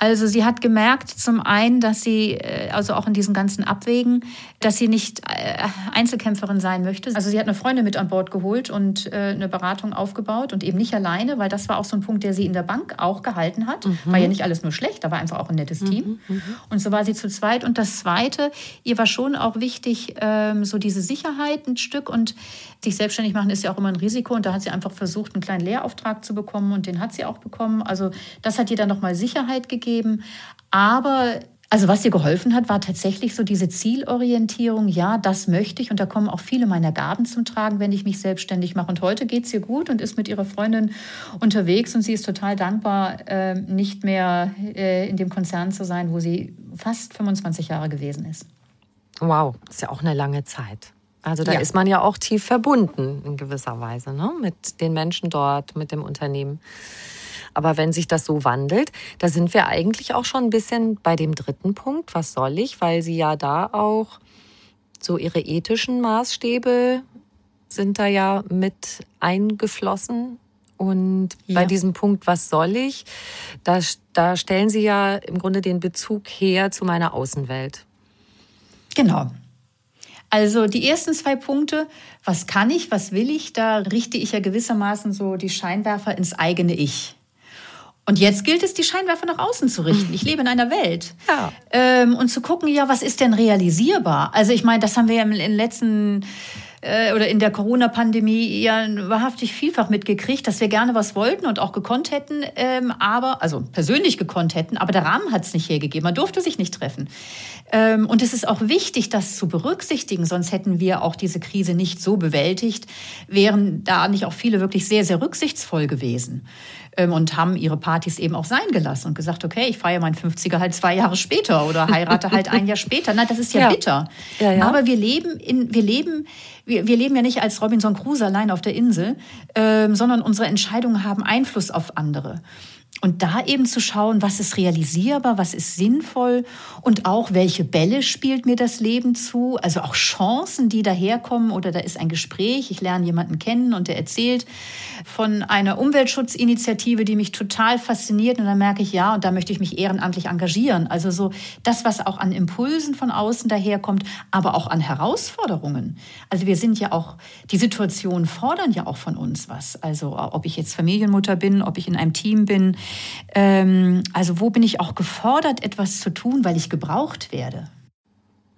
Also sie hat gemerkt, zum einen, dass sie, äh, also auch in diesen ganzen Abwägen, dass sie nicht äh, Einzelkämpferin sein möchte. Also sie hat eine Freundin mit an Bord geholt und äh, eine Beratung aufgebaut und eben nicht alleine, weil das war auch so ein Punkt, der sie in der Bank auch gehalten hat. Mhm. War ja nicht alles nur schlecht, aber einfach auch ein nettes Team. Mhm. mhm. Und so war sie zu zweit. Und das Zweite, ihr war schon auch wichtig, ähm, so diese Sicherheit ein Stück und sich selbstständig machen ist ja auch immer ein Risiko. Und da hat sie einfach versucht, einen kleinen Lehrauftrag zu bekommen und den hat sie auch bekommen. Also das hat ihr dann nochmal Sicherheit gegeben. Aber also was dir geholfen hat, war tatsächlich so diese Zielorientierung. Ja, das möchte ich. Und da kommen auch viele meiner Gaben zum Tragen, wenn ich mich selbstständig mache. Und heute geht es ihr gut und ist mit ihrer Freundin unterwegs. Und sie ist total dankbar, äh, nicht mehr äh, in dem Konzern zu sein, wo sie fast 25 Jahre gewesen ist. Wow, ist ja auch eine lange Zeit. Also da ja. ist man ja auch tief verbunden in gewisser Weise ne? mit den Menschen dort, mit dem Unternehmen. Aber wenn sich das so wandelt, da sind wir eigentlich auch schon ein bisschen bei dem dritten Punkt. Was soll ich? Weil sie ja da auch so ihre ethischen Maßstäbe sind da ja mit eingeflossen. Und ja. bei diesem Punkt, was soll ich, da, da stellen Sie ja im Grunde den Bezug her zu meiner Außenwelt. Genau. Also die ersten zwei Punkte, was kann ich, was will ich, da richte ich ja gewissermaßen so die Scheinwerfer ins eigene Ich. Und jetzt gilt es, die Scheinwerfer nach außen zu richten. Ich lebe in einer Welt. Ja. Ähm, und zu gucken, ja, was ist denn realisierbar? Also ich meine, das haben wir ja in den letzten äh, oder in der Corona-Pandemie ja wahrhaftig vielfach mitgekriegt, dass wir gerne was wollten und auch gekonnt hätten, ähm, aber, also persönlich gekonnt hätten, aber der Rahmen hat es nicht hergegeben. Man durfte sich nicht treffen. Ähm, und es ist auch wichtig, das zu berücksichtigen, sonst hätten wir auch diese Krise nicht so bewältigt, wären da nicht auch viele wirklich sehr, sehr rücksichtsvoll gewesen ähm, und haben ihre Partys eben auch sein gelassen und gesagt, okay, ich feiere meinen 50er halt zwei Jahre später oder heirate halt ein Jahr später. Na, das ist ja, ja. bitter. Ja, ja. Aber wir leben in, wir leben, wir, wir leben ja nicht als Robinson Crusoe allein auf der Insel, ähm, sondern unsere Entscheidungen haben Einfluss auf andere. Und da eben zu schauen, was ist realisierbar, was ist sinnvoll und auch welche Bälle spielt mir das Leben zu, also auch Chancen, die daherkommen oder da ist ein Gespräch, ich lerne jemanden kennen und der erzählt von einer Umweltschutzinitiative, die mich total fasziniert und dann merke ich, ja, und da möchte ich mich ehrenamtlich engagieren. Also so das, was auch an Impulsen von außen daherkommt, aber auch an Herausforderungen. Also wir sind ja auch, die Situationen fordern ja auch von uns was. Also ob ich jetzt Familienmutter bin, ob ich in einem Team bin, ähm, also wo bin ich auch gefordert, etwas zu tun, weil ich gebraucht werde?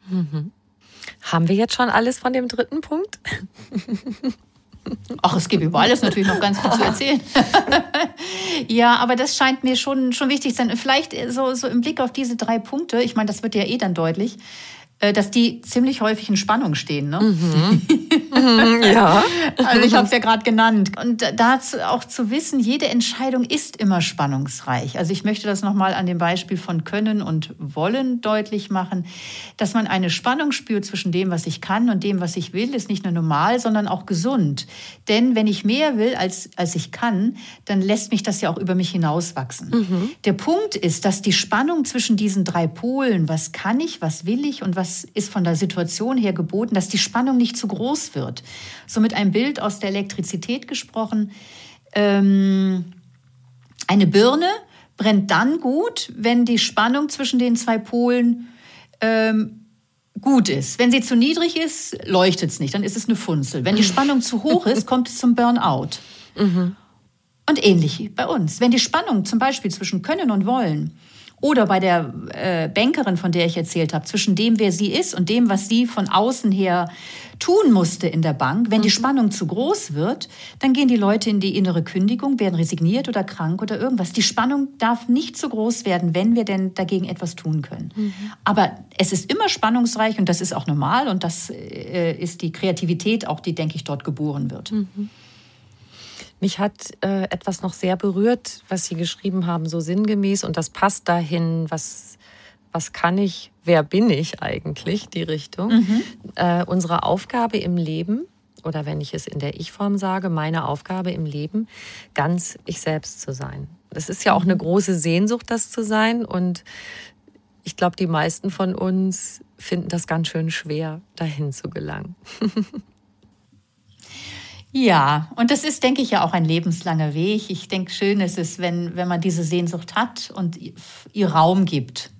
Mhm. Haben wir jetzt schon alles von dem dritten Punkt? Ach, es gibt über alles natürlich noch ganz viel zu erzählen. ja, aber das scheint mir schon, schon wichtig zu sein. Vielleicht so, so im Blick auf diese drei Punkte, ich meine, das wird ja eh dann deutlich, dass die ziemlich häufig in Spannung stehen. Ne? Mhm. mhm ja. Also ich habe es ja gerade genannt. Und dazu auch zu wissen, jede Entscheidung ist immer spannungsreich. Also ich möchte das nochmal an dem Beispiel von Können und Wollen deutlich machen, dass man eine Spannung spürt zwischen dem, was ich kann und dem, was ich will, ist nicht nur normal, sondern auch gesund. Denn wenn ich mehr will, als, als ich kann, dann lässt mich das ja auch über mich hinauswachsen. Mhm. Der Punkt ist, dass die Spannung zwischen diesen drei Polen, was kann ich, was will ich und was das ist von der Situation her geboten, dass die Spannung nicht zu groß wird. So mit einem Bild aus der Elektrizität gesprochen. Ähm, eine Birne brennt dann gut, wenn die Spannung zwischen den zwei Polen ähm, gut ist. Wenn sie zu niedrig ist, leuchtet es nicht, dann ist es eine Funzel. Wenn die Spannung zu hoch ist, kommt es zum Burnout. Mhm. Und ähnlich bei uns. Wenn die Spannung zum Beispiel zwischen Können und Wollen oder bei der äh, Bankerin, von der ich erzählt habe, zwischen dem, wer sie ist und dem, was sie von außen her tun musste in der Bank. Wenn mhm. die Spannung zu groß wird, dann gehen die Leute in die innere Kündigung, werden resigniert oder krank oder irgendwas. Die Spannung darf nicht zu groß werden, wenn wir denn dagegen etwas tun können. Mhm. Aber es ist immer spannungsreich und das ist auch normal und das äh, ist die Kreativität auch, die, denke ich, dort geboren wird. Mhm. Mich hat äh, etwas noch sehr berührt, was Sie geschrieben haben, so sinngemäß. Und das passt dahin, was, was kann ich, wer bin ich eigentlich, die Richtung. Mhm. Äh, unsere Aufgabe im Leben, oder wenn ich es in der Ich-Form sage, meine Aufgabe im Leben, ganz ich selbst zu sein. Das ist ja auch eine mhm. große Sehnsucht, das zu sein. Und ich glaube, die meisten von uns finden das ganz schön schwer, dahin zu gelangen. Ja, und das ist, denke ich, ja auch ein lebenslanger Weg. Ich denke, schön ist es, wenn, wenn man diese Sehnsucht hat und ihr Raum gibt.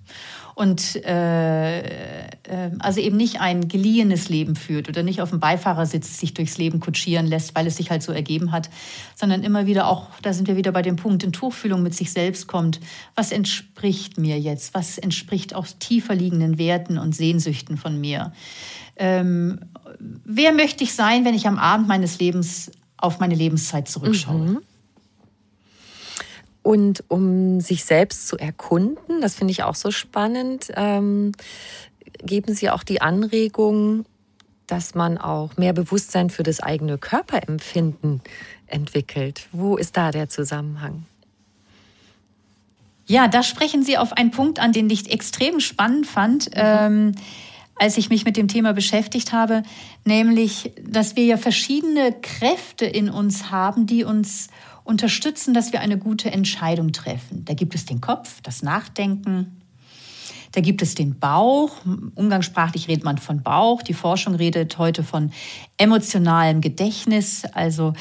Und äh, äh, also eben nicht ein geliehenes Leben führt oder nicht auf dem Beifahrersitz sich durchs Leben kutschieren lässt, weil es sich halt so ergeben hat, sondern immer wieder auch, da sind wir wieder bei dem Punkt, in Tuchfühlung mit sich selbst kommt. Was entspricht mir jetzt? Was entspricht auch tiefer liegenden Werten und Sehnsüchten von mir? Ähm, wer möchte ich sein, wenn ich am Abend meines Lebens auf meine Lebenszeit zurückschaue? Mhm. Und um sich selbst zu erkunden, das finde ich auch so spannend, ähm, geben Sie auch die Anregung, dass man auch mehr Bewusstsein für das eigene Körperempfinden entwickelt. Wo ist da der Zusammenhang? Ja, da sprechen Sie auf einen Punkt an, den ich extrem spannend fand. Mhm. Ähm, als ich mich mit dem Thema beschäftigt habe, nämlich, dass wir ja verschiedene Kräfte in uns haben, die uns unterstützen, dass wir eine gute Entscheidung treffen. Da gibt es den Kopf, das Nachdenken, da gibt es den Bauch. Umgangssprachlich redet man von Bauch. Die Forschung redet heute von emotionalem Gedächtnis, also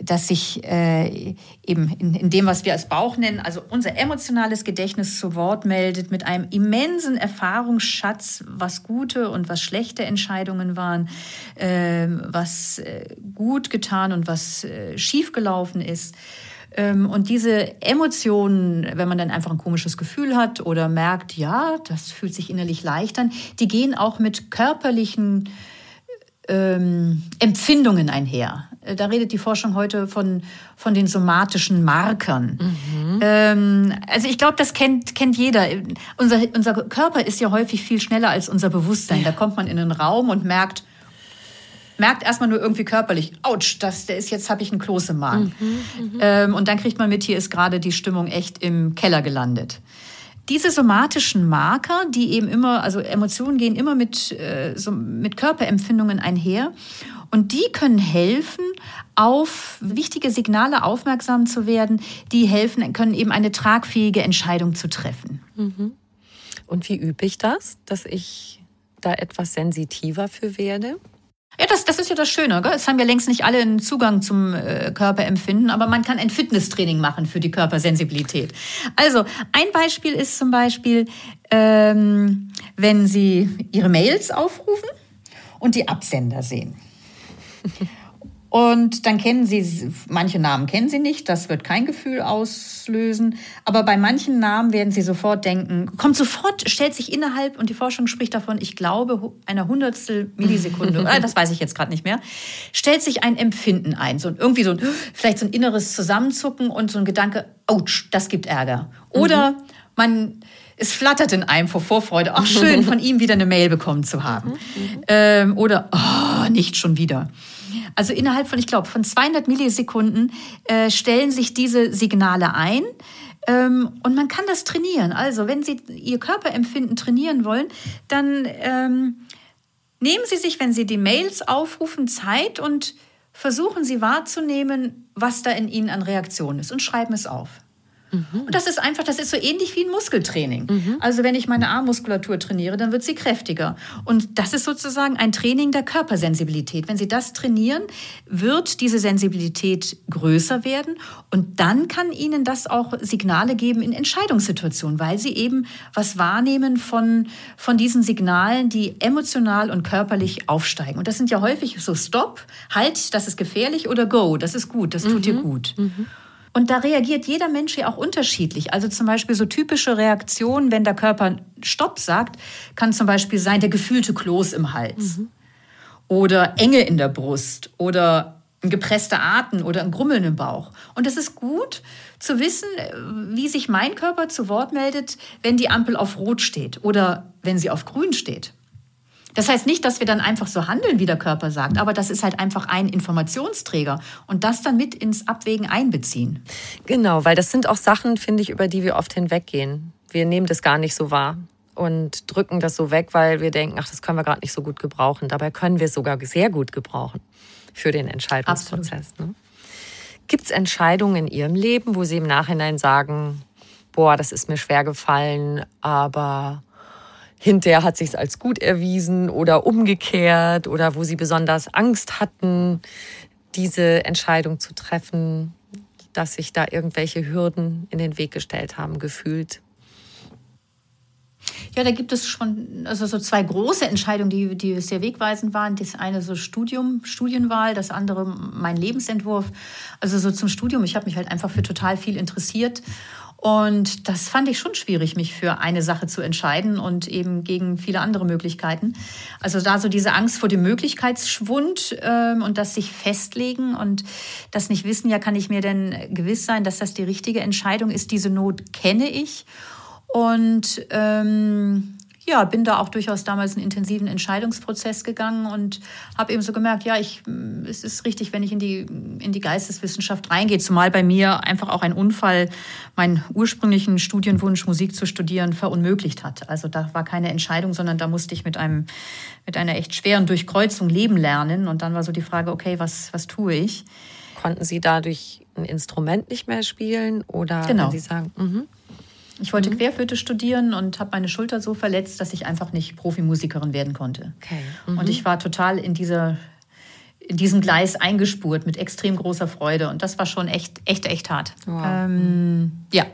dass sich äh, eben in, in, dem, was wir als Bauch nennen, also unser emotionales Gedächtnis zu Wort meldet mit einem immensen Erfahrungsschatz, was gute und was schlechte Entscheidungen waren, äh, was äh, gut getan und was äh, schiefgelaufen ist. Ähm, und diese Emotionen, wenn man dann einfach ein komisches Gefühl hat oder merkt, ja, das fühlt sich innerlich leicht an, die gehen auch mit körperlichen ähm, Empfindungen einher. Äh, da redet die Forschung heute von, von den somatischen Markern. Mhm. Ähm, also ich glaube, das kennt, kennt jeder. Unser, unser Körper ist ja häufig viel schneller als unser Bewusstsein. Ja. Da kommt man in einen Raum und merkt, merkt erstmal nur irgendwie körperlich, ouch, das, der ist jetzt habe ich einen Kloß im Magen. Mhm, mhm, ähm, und dann kriegt man mit, hier ist gerade die Stimmung echt im Keller gelandet. Diese somatischen Marker, die eben immer, also Emotionen gehen immer mit, äh, so, mit Körperempfindungen einher. Und die können helfen, auf wichtige Signale aufmerksam zu werden, die helfen, können eben eine tragfähige Entscheidung zu treffen. Mhm. Und wie übe ich das, dass ich da etwas sensitiver für werde? Ja, das, das ist ja das Schöne. Gell? Es haben ja längst nicht alle einen Zugang zum äh, Körperempfinden, aber man kann ein Fitnesstraining machen für die Körpersensibilität. Also ein Beispiel ist zum Beispiel, ähm, wenn Sie Ihre Mails aufrufen und die Absender sehen. Und dann kennen Sie, manche Namen kennen Sie nicht, das wird kein Gefühl auslösen. Aber bei manchen Namen werden Sie sofort denken, kommt sofort, stellt sich innerhalb, und die Forschung spricht davon, ich glaube, einer Hundertstel Millisekunde, das weiß ich jetzt gerade nicht mehr, stellt sich ein Empfinden ein. So irgendwie so ein, vielleicht so ein inneres Zusammenzucken und so ein Gedanke, ouch, das gibt Ärger. Oder mhm. man, es flattert in einem vor Vorfreude, ach schön, von ihm wieder eine Mail bekommen zu haben. Mhm. Ähm, oder, oh, nicht schon wieder. Also innerhalb von, ich glaube, von 200 Millisekunden äh, stellen sich diese Signale ein. Ähm, und man kann das trainieren. Also wenn Sie Ihr Körperempfinden trainieren wollen, dann ähm, nehmen Sie sich, wenn Sie die Mails aufrufen, Zeit und versuchen Sie wahrzunehmen, was da in Ihnen an Reaktion ist und schreiben es auf. Mhm. Und das ist einfach, das ist so ähnlich wie ein Muskeltraining. Mhm. Also wenn ich meine Armmuskulatur trainiere, dann wird sie kräftiger. Und das ist sozusagen ein Training der Körpersensibilität. Wenn Sie das trainieren, wird diese Sensibilität größer werden und dann kann Ihnen das auch Signale geben in Entscheidungssituationen, weil Sie eben was wahrnehmen von, von diesen Signalen, die emotional und körperlich aufsteigen. Und das sind ja häufig so Stop, Halt, das ist gefährlich oder Go, das ist gut, das tut mhm. dir gut. Mhm. Und da reagiert jeder Mensch ja auch unterschiedlich. Also zum Beispiel so typische Reaktionen, wenn der Körper Stopp sagt, kann zum Beispiel sein der gefühlte Kloß im Hals mhm. oder Enge in der Brust oder ein gepresster Atem oder ein Grummeln im Bauch. Und es ist gut zu wissen, wie sich mein Körper zu Wort meldet, wenn die Ampel auf Rot steht oder wenn sie auf Grün steht. Das heißt nicht, dass wir dann einfach so handeln, wie der Körper sagt, aber das ist halt einfach ein Informationsträger und das dann mit ins Abwägen einbeziehen. Genau, weil das sind auch Sachen, finde ich, über die wir oft hinweggehen. Wir nehmen das gar nicht so wahr und drücken das so weg, weil wir denken, ach, das können wir gerade nicht so gut gebrauchen. Dabei können wir es sogar sehr gut gebrauchen für den Entscheidungsprozess. Ne? Gibt es Entscheidungen in Ihrem Leben, wo Sie im Nachhinein sagen, boah, das ist mir schwer gefallen, aber hinterher hat sich als gut erwiesen oder umgekehrt oder wo sie besonders Angst hatten, diese Entscheidung zu treffen, dass sich da irgendwelche Hürden in den Weg gestellt haben, gefühlt. Ja, da gibt es schon also so zwei große Entscheidungen, die, die sehr wegweisend waren. Das eine so Studium, Studienwahl, das andere mein Lebensentwurf. Also so zum Studium, ich habe mich halt einfach für total viel interessiert und das fand ich schon schwierig, mich für eine Sache zu entscheiden und eben gegen viele andere Möglichkeiten. Also da so diese Angst vor dem Möglichkeitsschwund ähm, und das sich festlegen und das nicht wissen, ja, kann ich mir denn gewiss sein, dass das die richtige Entscheidung ist. Diese Not kenne ich. Und ähm, ja, bin da auch durchaus damals einen intensiven Entscheidungsprozess gegangen und habe eben so gemerkt, ja, ich, es ist richtig, wenn ich in die, in die Geisteswissenschaft reingehe, zumal bei mir einfach auch ein Unfall meinen ursprünglichen Studienwunsch, Musik zu studieren, verunmöglicht hat. Also da war keine Entscheidung, sondern da musste ich mit einem, mit einer echt schweren Durchkreuzung leben lernen. Und dann war so die Frage, okay, was, was tue ich? Konnten Sie dadurch ein Instrument nicht mehr spielen oder genau. Sie sagen, mhm. Ich wollte mhm. Querflöte studieren und habe meine Schulter so verletzt, dass ich einfach nicht Profimusikerin werden konnte. Okay. Mhm. Und ich war total in dieser in diesem Gleis eingespurt mit extrem großer Freude und das war schon echt echt echt hart. Wow. Ähm, ja.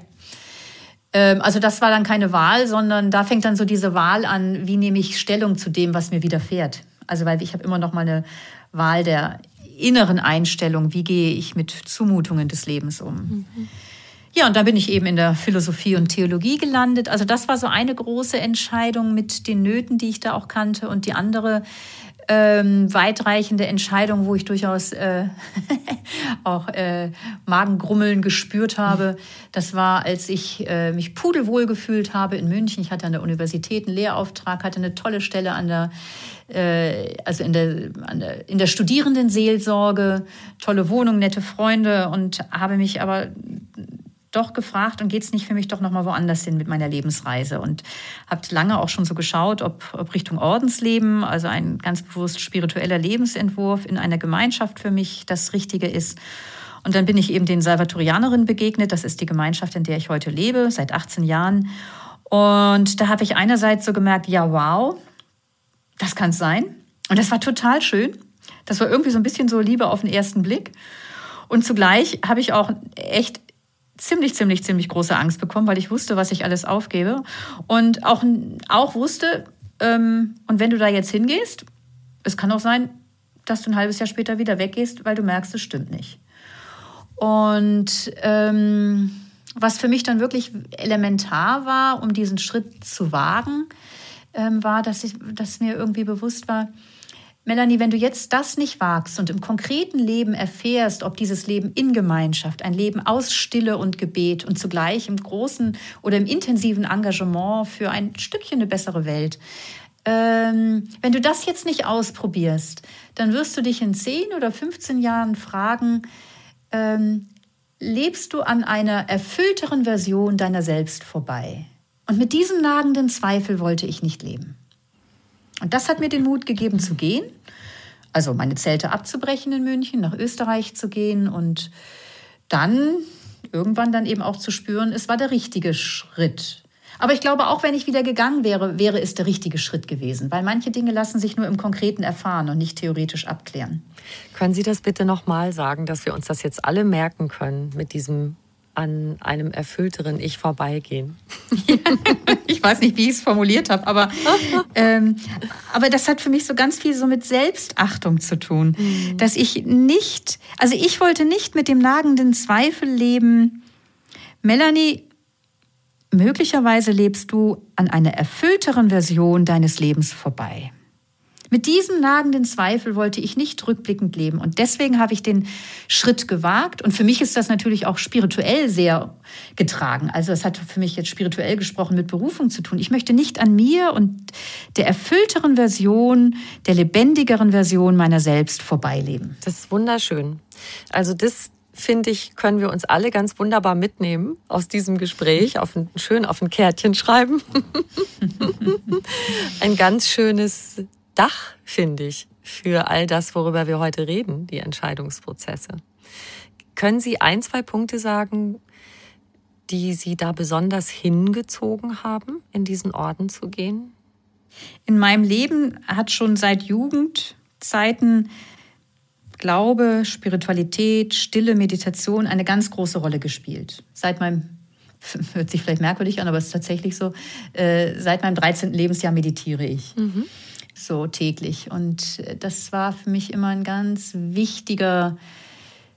Ähm, also das war dann keine Wahl, sondern da fängt dann so diese Wahl an, wie nehme ich Stellung zu dem, was mir widerfährt. Also weil ich habe immer noch mal eine Wahl der inneren Einstellung, wie gehe ich mit Zumutungen des Lebens um. Mhm. Ja, und da bin ich eben in der Philosophie und Theologie gelandet. Also das war so eine große Entscheidung mit den Nöten, die ich da auch kannte. Und die andere ähm, weitreichende Entscheidung, wo ich durchaus äh, auch äh, Magengrummeln gespürt habe. Das war, als ich äh, mich pudelwohl gefühlt habe in München. Ich hatte an der Universität einen Lehrauftrag, hatte eine tolle Stelle an der äh, also in der, in der Studierendenseelsorge, tolle Wohnung, nette Freunde und habe mich aber doch gefragt, und geht es nicht für mich doch nochmal woanders hin mit meiner Lebensreise? Und habt lange auch schon so geschaut, ob, ob Richtung Ordensleben, also ein ganz bewusst spiritueller Lebensentwurf in einer Gemeinschaft für mich das Richtige ist. Und dann bin ich eben den Salvatorianerinnen begegnet. Das ist die Gemeinschaft, in der ich heute lebe, seit 18 Jahren. Und da habe ich einerseits so gemerkt, ja, wow, das kann es sein. Und das war total schön. Das war irgendwie so ein bisschen so Liebe auf den ersten Blick. Und zugleich habe ich auch echt ziemlich, ziemlich, ziemlich große Angst bekommen, weil ich wusste, was ich alles aufgebe. Und auch, auch wusste, ähm, und wenn du da jetzt hingehst, es kann auch sein, dass du ein halbes Jahr später wieder weggehst, weil du merkst, es stimmt nicht. Und ähm, was für mich dann wirklich elementar war, um diesen Schritt zu wagen, ähm, war, dass, ich, dass mir irgendwie bewusst war, Melanie, wenn du jetzt das nicht wagst und im konkreten Leben erfährst, ob dieses Leben in Gemeinschaft, ein Leben aus Stille und Gebet und zugleich im großen oder im intensiven Engagement für ein Stückchen eine bessere Welt, ähm, wenn du das jetzt nicht ausprobierst, dann wirst du dich in 10 oder 15 Jahren fragen, ähm, lebst du an einer erfüllteren Version deiner selbst vorbei? Und mit diesem nagenden Zweifel wollte ich nicht leben. Und das hat mir den Mut gegeben zu gehen, also meine Zelte abzubrechen in München, nach Österreich zu gehen und dann irgendwann dann eben auch zu spüren, es war der richtige Schritt. Aber ich glaube, auch wenn ich wieder gegangen wäre, wäre es der richtige Schritt gewesen, weil manche Dinge lassen sich nur im Konkreten erfahren und nicht theoretisch abklären. Können Sie das bitte nochmal sagen, dass wir uns das jetzt alle merken können mit diesem an einem erfüllteren Ich vorbeigehen. ich weiß nicht, wie ich es formuliert habe, aber, ähm, aber das hat für mich so ganz viel so mit Selbstachtung zu tun, mhm. dass ich nicht, also ich wollte nicht mit dem nagenden Zweifel leben, Melanie, möglicherweise lebst du an einer erfüllteren Version deines Lebens vorbei. Mit diesem nagenden Zweifel wollte ich nicht rückblickend leben. Und deswegen habe ich den Schritt gewagt. Und für mich ist das natürlich auch spirituell sehr getragen. Also es hat für mich jetzt spirituell gesprochen mit Berufung zu tun. Ich möchte nicht an mir und der erfüllteren Version, der lebendigeren Version meiner selbst vorbeileben. Das ist wunderschön. Also das finde ich, können wir uns alle ganz wunderbar mitnehmen aus diesem Gespräch, auf ein, schön auf ein Kärtchen schreiben. ein ganz schönes Dach, finde ich, für all das, worüber wir heute reden, die Entscheidungsprozesse. Können Sie ein, zwei Punkte sagen, die Sie da besonders hingezogen haben, in diesen Orden zu gehen? In meinem Leben hat schon seit Jugendzeiten Glaube, Spiritualität, stille Meditation eine ganz große Rolle gespielt. Seit meinem, hört sich vielleicht merkwürdig an, aber es ist tatsächlich so, äh, seit meinem 13. Lebensjahr meditiere ich. Mhm so täglich. Und äh, das war für mich immer ein ganz wichtiger,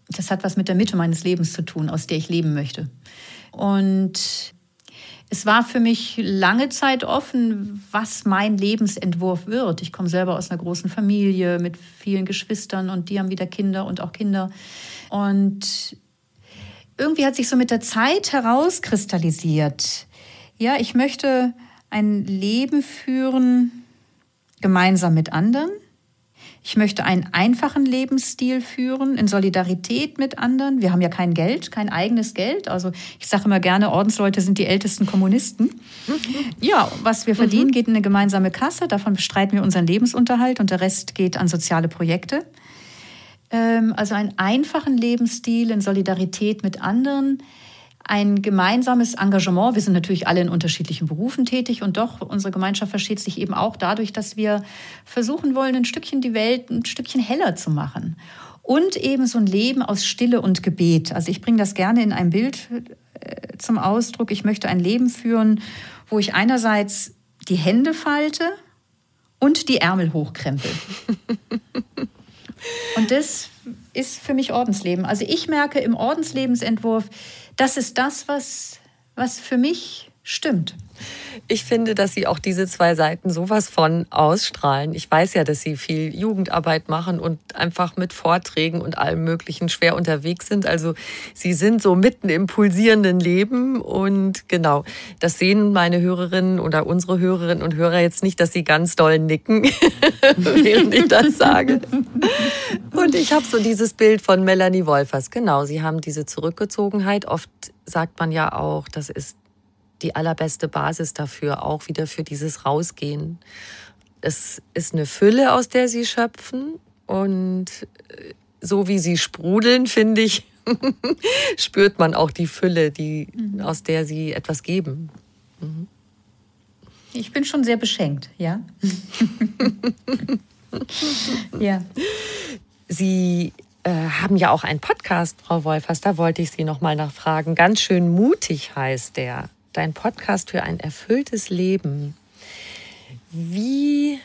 das hat was mit der Mitte meines Lebens zu tun, aus der ich leben möchte. Und es war für mich lange Zeit offen, was mein Lebensentwurf wird. Ich komme selber aus einer großen Familie mit vielen Geschwistern und die haben wieder Kinder und auch Kinder. Und irgendwie hat sich so mit der Zeit herauskristallisiert. Ja, ich möchte ein Leben führen, gemeinsam mit anderen. Ich möchte einen einfachen Lebensstil führen, in Solidarität mit anderen. Wir haben ja kein Geld, kein eigenes Geld. Also ich sage immer gerne, Ordensleute sind die ältesten Kommunisten. Ja, was wir verdienen, geht in eine gemeinsame Kasse. Davon bestreiten wir unseren Lebensunterhalt und der Rest geht an soziale Projekte. Ähm, also einen einfachen Lebensstil in Solidarität mit anderen ein gemeinsames Engagement. Wir sind natürlich alle in unterschiedlichen Berufen tätig und doch, unsere Gemeinschaft versteht sich eben auch dadurch, dass wir versuchen wollen, ein Stückchen die Welt ein Stückchen heller zu machen. Und eben so ein Leben aus Stille und Gebet. Also ich bringe das gerne in ein Bild äh, zum Ausdruck. Ich möchte ein Leben führen, wo ich einerseits die Hände falte und die Ärmel hochkrempel. und das ist für mich Ordensleben. Also ich merke im Ordenslebensentwurf, das ist das, was, was für mich stimmt. Ich finde, dass Sie auch diese zwei Seiten sowas von ausstrahlen. Ich weiß ja, dass Sie viel Jugendarbeit machen und einfach mit Vorträgen und allem Möglichen schwer unterwegs sind. Also Sie sind so mitten im pulsierenden Leben und genau, das sehen meine Hörerinnen oder unsere Hörerinnen und Hörer jetzt nicht, dass Sie ganz doll nicken, während ich das sage. Und ich habe so dieses Bild von Melanie Wolfers. Genau, Sie haben diese Zurückgezogenheit. Oft sagt man ja auch, das ist die allerbeste Basis dafür, auch wieder für dieses Rausgehen. Es ist eine Fülle, aus der sie schöpfen und äh, so wie sie sprudeln, finde ich, spürt man auch die Fülle, die, mhm. aus der sie etwas geben. Mhm. Ich bin schon sehr beschenkt, ja. ja. Sie äh, haben ja auch einen Podcast, Frau Wolfers, da wollte ich Sie noch mal nachfragen. Ganz schön mutig heißt der dein Podcast für ein erfülltes Leben. Wie,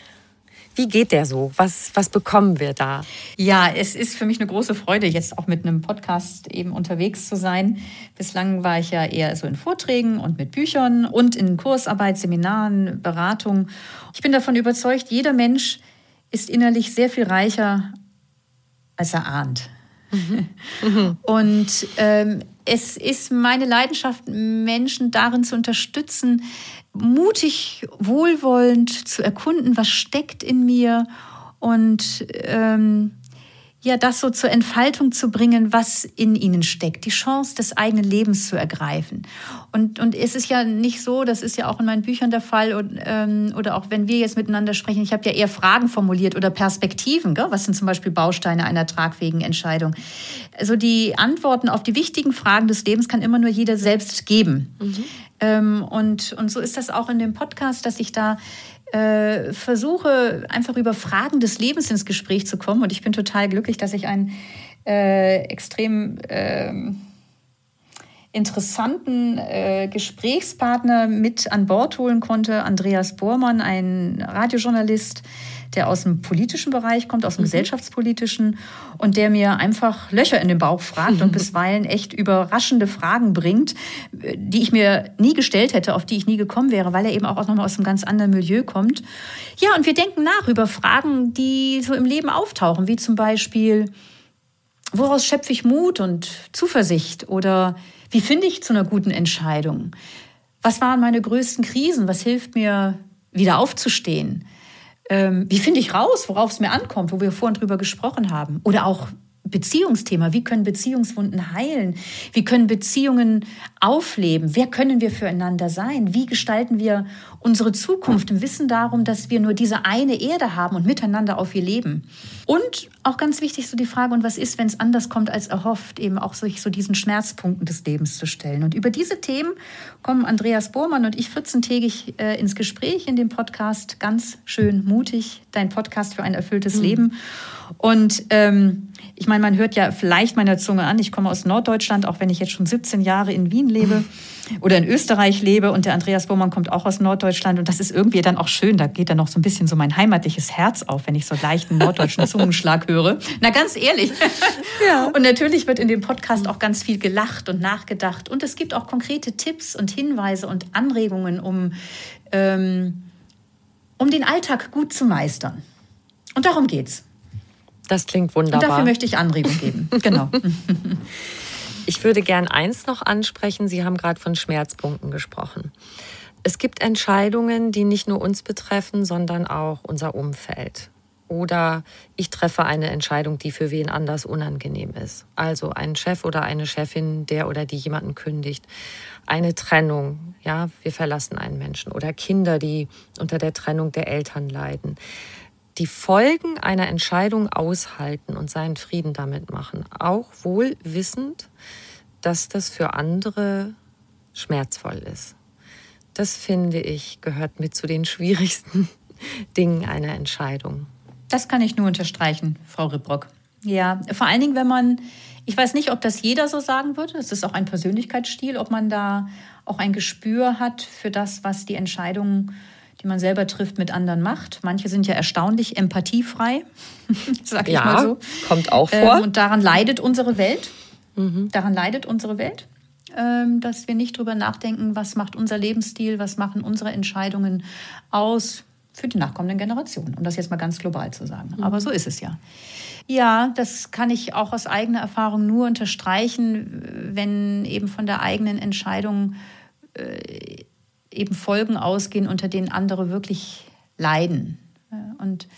wie geht der so? Was, was bekommen wir da? Ja, es ist für mich eine große Freude, jetzt auch mit einem Podcast eben unterwegs zu sein. Bislang war ich ja eher so in Vorträgen und mit Büchern und in Kursarbeit, Seminaren, Beratungen. Ich bin davon überzeugt, jeder Mensch ist innerlich sehr viel reicher, als er ahnt. Mhm. Und ähm, es ist meine Leidenschaft, Menschen darin zu unterstützen, mutig, wohlwollend zu erkunden, was steckt in mir. Und ähm, ja, das so zur Entfaltung zu bringen, was in ihnen steckt, die Chance des eigenen Lebens zu ergreifen. Und, und es ist ja nicht so, das ist ja auch in meinen Büchern der Fall und, ähm, oder auch wenn wir jetzt miteinander sprechen, ich habe ja eher Fragen formuliert oder Perspektiven, gell? was sind zum Beispiel Bausteine einer tragfähigen Entscheidung. Also die Antworten auf die wichtigen Fragen des Lebens kann immer nur jeder selbst geben. Mhm. Ähm, und, und so ist das auch in dem Podcast, dass ich da äh, versuche einfach über Fragen des Lebens ins Gespräch zu kommen. Und ich bin total glücklich, dass ich einen äh, extrem äh, interessanten Gesprächspartner mit an Bord holen konnte. Andreas Bormann, ein Radiojournalist, der aus dem politischen Bereich kommt, aus dem mhm. gesellschaftspolitischen und der mir einfach Löcher in den Bauch fragt und bisweilen echt überraschende Fragen bringt, die ich mir nie gestellt hätte, auf die ich nie gekommen wäre, weil er eben auch nochmal aus einem ganz anderen Milieu kommt. Ja, und wir denken nach über Fragen, die so im Leben auftauchen, wie zum Beispiel, woraus schöpfe ich Mut und Zuversicht oder wie finde ich zu einer guten Entscheidung? Was waren meine größten Krisen? Was hilft mir, wieder aufzustehen? Ähm, wie finde ich raus, worauf es mir ankommt, wo wir vorhin drüber gesprochen haben. Oder auch Beziehungsthema. Wie können Beziehungswunden heilen? Wie können Beziehungen aufleben? Wer können wir füreinander sein? Wie gestalten wir unsere Zukunft im Wissen darum, dass wir nur diese eine Erde haben und miteinander auf ihr leben? Und auch ganz wichtig so die Frage, und was ist, wenn es anders kommt als erhofft, eben auch sich so diesen Schmerzpunkten des Lebens zu stellen. Und über diese Themen kommen Andreas Bohrmann und ich 14-tägig äh, ins Gespräch in dem Podcast. Ganz schön mutig, dein Podcast für ein erfülltes mhm. Leben. Und ähm, ich meine, man hört ja vielleicht meiner Zunge an, ich komme aus Norddeutschland, auch wenn ich jetzt schon 17 Jahre in Wien lebe oder in Österreich lebe und der Andreas Bohrmann kommt auch aus Norddeutschland und das ist irgendwie dann auch schön, da geht dann noch so ein bisschen so mein heimatliches Herz auf, wenn ich so leichten norddeutschen Zungenschlag höre. Na ganz ehrlich. Ja. Und natürlich wird in dem Podcast auch ganz viel gelacht und nachgedacht und es gibt auch konkrete Tipps und Hinweise und Anregungen, um, ähm, um den Alltag gut zu meistern. Und darum geht's. Das klingt wunderbar. Und dafür möchte ich Anregung geben. genau. Ich würde gern eins noch ansprechen. Sie haben gerade von Schmerzpunkten gesprochen. Es gibt Entscheidungen, die nicht nur uns betreffen, sondern auch unser Umfeld. Oder ich treffe eine Entscheidung, die für wen anders unangenehm ist. Also ein Chef oder eine Chefin, der oder die jemanden kündigt. Eine Trennung, ja, wir verlassen einen Menschen. Oder Kinder, die unter der Trennung der Eltern leiden die Folgen einer Entscheidung aushalten und seinen Frieden damit machen, auch wohl wissend, dass das für andere schmerzvoll ist. Das finde ich gehört mit zu den schwierigsten Dingen einer Entscheidung. Das kann ich nur unterstreichen, Frau Ribrock. Ja, vor allen Dingen, wenn man, ich weiß nicht, ob das jeder so sagen würde, es ist auch ein Persönlichkeitsstil, ob man da auch ein Gespür hat für das, was die Entscheidung die man selber trifft, mit anderen macht. Manche sind ja erstaunlich empathiefrei, sag ich ja, mal so. Kommt auch vor. Ähm, und daran leidet unsere Welt. Mhm. Daran leidet unsere Welt, ähm, dass wir nicht drüber nachdenken, was macht unser Lebensstil, was machen unsere Entscheidungen aus für die nachkommenden Generationen, um das jetzt mal ganz global zu sagen. Mhm. Aber so ist es ja. Ja, das kann ich auch aus eigener Erfahrung nur unterstreichen, wenn eben von der eigenen Entscheidung äh, eben Folgen ausgehen, unter denen andere wirklich leiden. Und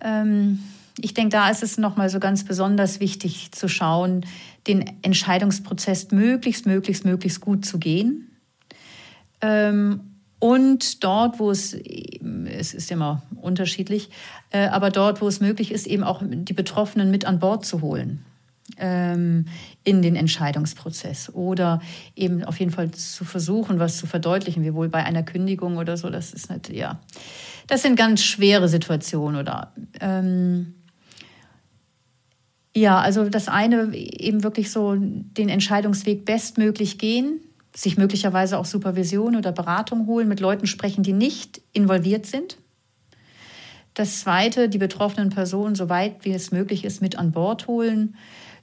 ähm, ich denke, da ist es nochmal so ganz besonders wichtig zu schauen, den Entscheidungsprozess möglichst, möglichst, möglichst gut zu gehen. Ähm, und dort, wo es, es ist immer unterschiedlich, äh, aber dort, wo es möglich ist, eben auch die Betroffenen mit an Bord zu holen in den Entscheidungsprozess oder eben auf jeden Fall zu versuchen, was zu verdeutlichen, wie wohl bei einer Kündigung oder so. Das ist nicht, ja, das sind ganz schwere Situationen oder ähm, ja, also das eine eben wirklich so den Entscheidungsweg bestmöglich gehen, sich möglicherweise auch Supervision oder Beratung holen, mit Leuten sprechen, die nicht involviert sind. Das zweite, die betroffenen Personen, soweit wie es möglich ist, mit an Bord holen.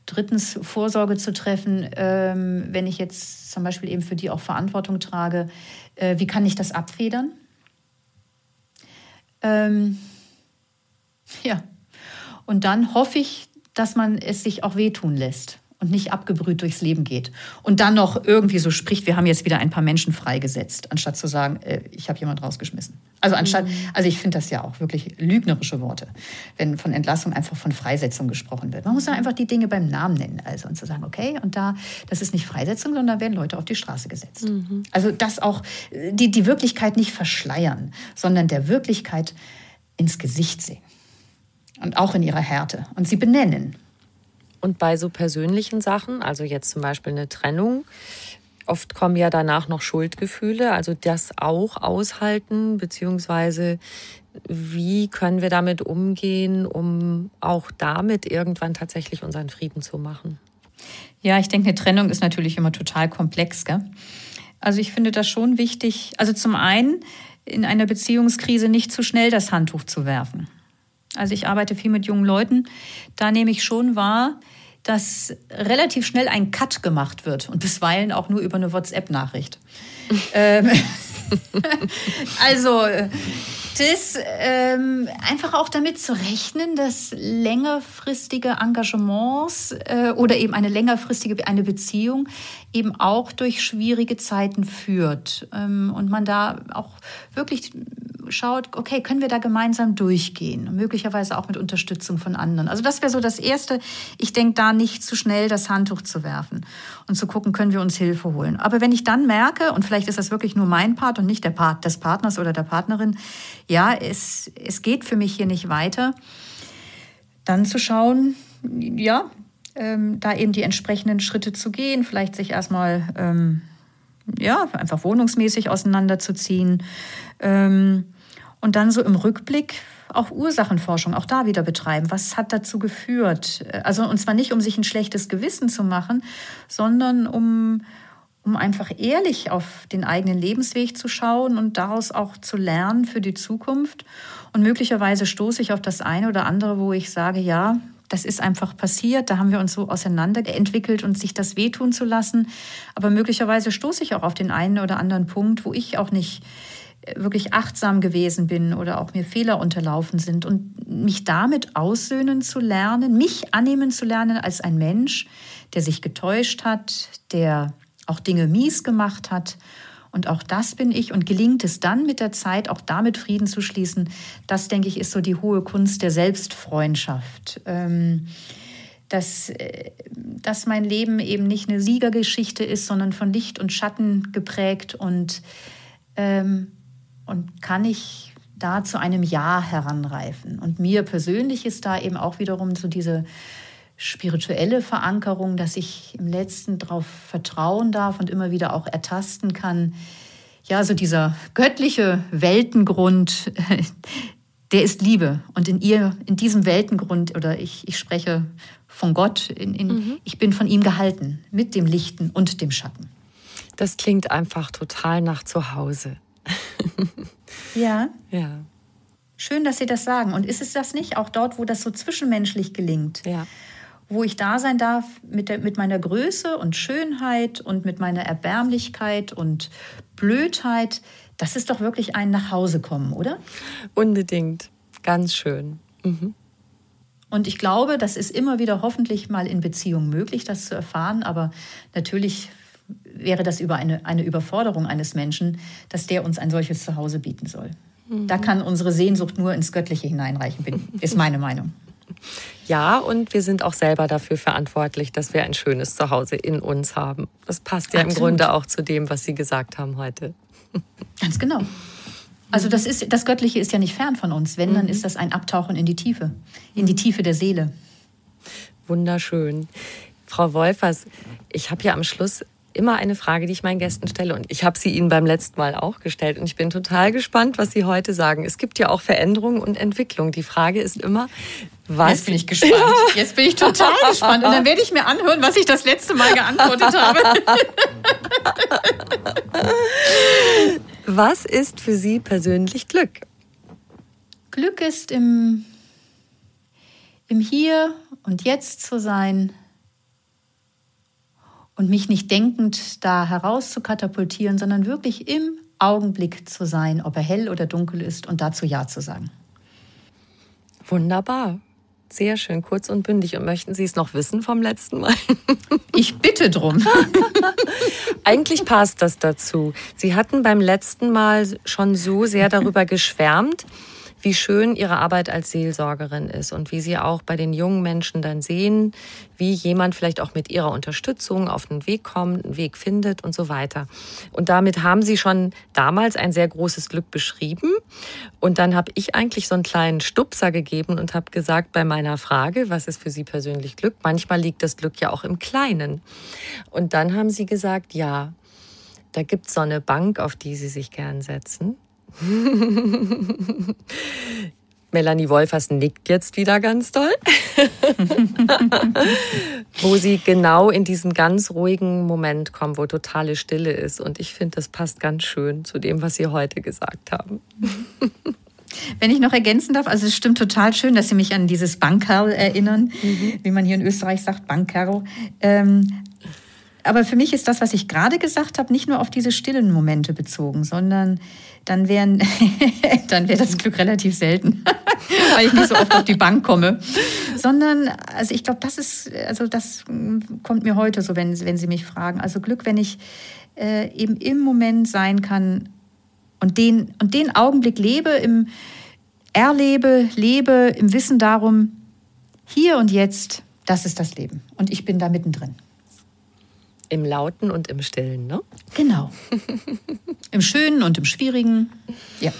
Drittens, Vorsorge zu treffen, ähm, wenn ich jetzt zum Beispiel eben für die auch Verantwortung trage. Äh, wie kann ich das abfedern? Ähm, ja. Und dann hoffe ich, dass man es sich auch wehtun lässt und nicht abgebrüht durchs Leben geht. Und dann noch irgendwie so spricht, wir haben jetzt wieder ein paar Menschen freigesetzt, anstatt zu sagen, äh, ich habe jemand rausgeschmissen. Also anstatt, mhm. also ich finde das ja auch wirklich lügnerische Worte, wenn von Entlassung einfach von Freisetzung gesprochen wird. Man muss ja einfach die Dinge beim Namen nennen, also und zu sagen, okay, und da, das ist nicht Freisetzung, sondern da werden Leute auf die Straße gesetzt. Mhm. Also das auch, die, die Wirklichkeit nicht verschleiern, sondern der Wirklichkeit ins Gesicht sehen. Und auch in ihrer Härte. Und sie benennen. Und bei so persönlichen Sachen, also jetzt zum Beispiel eine Trennung, oft kommen ja danach noch Schuldgefühle, also das auch aushalten, beziehungsweise wie können wir damit umgehen, um auch damit irgendwann tatsächlich unseren Frieden zu machen? Ja, ich denke, eine Trennung ist natürlich immer total komplex. Gell? Also ich finde das schon wichtig, also zum einen in einer Beziehungskrise nicht zu schnell das Handtuch zu werfen. Also ich arbeite viel mit jungen Leuten. Da nehme ich schon wahr, dass relativ schnell ein Cut gemacht wird und bisweilen auch nur über eine WhatsApp-Nachricht. ähm, also das ähm, einfach auch damit zu rechnen, dass längerfristige Engagements äh, oder eben eine längerfristige eine Beziehung eben auch durch schwierige Zeiten führt ähm, und man da auch wirklich schaut, okay, können wir da gemeinsam durchgehen? möglicherweise auch mit Unterstützung von anderen. Also das wäre so das Erste. Ich denke, da nicht zu schnell das Handtuch zu werfen und zu gucken, können wir uns Hilfe holen. Aber wenn ich dann merke, und vielleicht ist das wirklich nur mein Part und nicht der Part des Partners oder der Partnerin, ja, es, es geht für mich hier nicht weiter, dann zu schauen, ja, ähm, da eben die entsprechenden Schritte zu gehen, vielleicht sich erstmal ähm, ja, einfach wohnungsmäßig auseinanderzuziehen. Ähm, und dann so im Rückblick auch Ursachenforschung, auch da wieder betreiben. Was hat dazu geführt? Also, und zwar nicht, um sich ein schlechtes Gewissen zu machen, sondern um, um einfach ehrlich auf den eigenen Lebensweg zu schauen und daraus auch zu lernen für die Zukunft. Und möglicherweise stoße ich auf das eine oder andere, wo ich sage, ja, das ist einfach passiert, da haben wir uns so auseinanderentwickelt und sich das wehtun zu lassen. Aber möglicherweise stoße ich auch auf den einen oder anderen Punkt, wo ich auch nicht wirklich achtsam gewesen bin oder auch mir Fehler unterlaufen sind und mich damit aussöhnen zu lernen, mich annehmen zu lernen als ein Mensch, der sich getäuscht hat, der auch Dinge mies gemacht hat. Und auch das bin ich. Und gelingt es dann mit der Zeit, auch damit Frieden zu schließen, das, denke ich, ist so die hohe Kunst der Selbstfreundschaft. Ähm, dass, äh, dass mein Leben eben nicht eine Siegergeschichte ist, sondern von Licht und Schatten geprägt und ähm, und kann ich da zu einem Ja heranreifen. Und mir persönlich ist da eben auch wiederum so diese spirituelle Verankerung, dass ich im letzten darauf vertrauen darf und immer wieder auch ertasten kann. Ja, so dieser göttliche Weltengrund, der ist Liebe. Und in ihr, in diesem Weltengrund, oder ich, ich spreche von Gott, in, in, mhm. ich bin von ihm gehalten, mit dem Lichten und dem Schatten. Das klingt einfach total nach Zuhause. Ja. Ja. Schön, dass Sie das sagen. Und ist es das nicht auch dort, wo das so zwischenmenschlich gelingt? Ja. Wo ich da sein darf mit, der, mit meiner Größe und Schönheit und mit meiner Erbärmlichkeit und Blödheit. Das ist doch wirklich ein Nachhausekommen, oder? Unbedingt. Ganz schön. Mhm. Und ich glaube, das ist immer wieder hoffentlich mal in Beziehungen möglich, das zu erfahren. Aber natürlich wäre das über eine, eine Überforderung eines Menschen, dass der uns ein solches Zuhause bieten soll. Mhm. Da kann unsere Sehnsucht nur ins Göttliche hineinreichen, bin, ist meine Meinung. Ja, und wir sind auch selber dafür verantwortlich, dass wir ein schönes Zuhause in uns haben. Das passt ja Absolut. im Grunde auch zu dem, was Sie gesagt haben heute. Ganz genau. Also das, ist, das Göttliche ist ja nicht fern von uns. Wenn, dann mhm. ist das ein Abtauchen in die Tiefe, in die Tiefe der Seele. Wunderschön. Frau Wolfers, ich habe ja am Schluss immer eine Frage, die ich meinen Gästen stelle. Und ich habe sie Ihnen beim letzten Mal auch gestellt. Und ich bin total gespannt, was Sie heute sagen. Es gibt ja auch Veränderungen und Entwicklung. Die Frage ist immer, was? Jetzt bin ich gespannt. Jetzt bin ich total gespannt. Und dann werde ich mir anhören, was ich das letzte Mal geantwortet habe. Was ist für Sie persönlich Glück? Glück ist im, im Hier und Jetzt zu sein und mich nicht denkend da heraus zu katapultieren, sondern wirklich im Augenblick zu sein, ob er hell oder dunkel ist und dazu Ja zu sagen. Wunderbar. Sehr schön, kurz und bündig. Und möchten Sie es noch wissen vom letzten Mal? Ich bitte drum. Eigentlich passt das dazu. Sie hatten beim letzten Mal schon so sehr darüber geschwärmt, wie schön ihre Arbeit als Seelsorgerin ist und wie sie auch bei den jungen Menschen dann sehen, wie jemand vielleicht auch mit ihrer Unterstützung auf den Weg kommt, einen Weg findet und so weiter. Und damit haben sie schon damals ein sehr großes Glück beschrieben. Und dann habe ich eigentlich so einen kleinen Stupser gegeben und habe gesagt bei meiner Frage, was ist für Sie persönlich Glück? Manchmal liegt das Glück ja auch im Kleinen. Und dann haben sie gesagt, ja, da gibt es so eine Bank, auf die Sie sich gern setzen. Melanie Wolfers nickt jetzt wieder ganz toll, wo sie genau in diesen ganz ruhigen Moment kommen, wo totale Stille ist. Und ich finde, das passt ganz schön zu dem, was Sie heute gesagt haben. Wenn ich noch ergänzen darf, also es stimmt total schön, dass Sie mich an dieses Bankerl erinnern, mhm. wie man hier in Österreich sagt, Bankerl. Ähm, aber für mich ist das, was ich gerade gesagt habe, nicht nur auf diese stillen Momente bezogen, sondern dann, wären, dann wäre das Glück relativ selten, weil ich nicht so oft auf die Bank komme. Sondern, also ich glaube, das ist, also das kommt mir heute so, wenn, wenn Sie mich fragen. Also Glück, wenn ich äh, eben im Moment sein kann und den, und den Augenblick lebe, im erlebe, lebe im Wissen darum, hier und jetzt, das ist das Leben. Und ich bin da mittendrin. Im Lauten und im Stillen, ne? Genau. Im Schönen und im Schwierigen. Ja.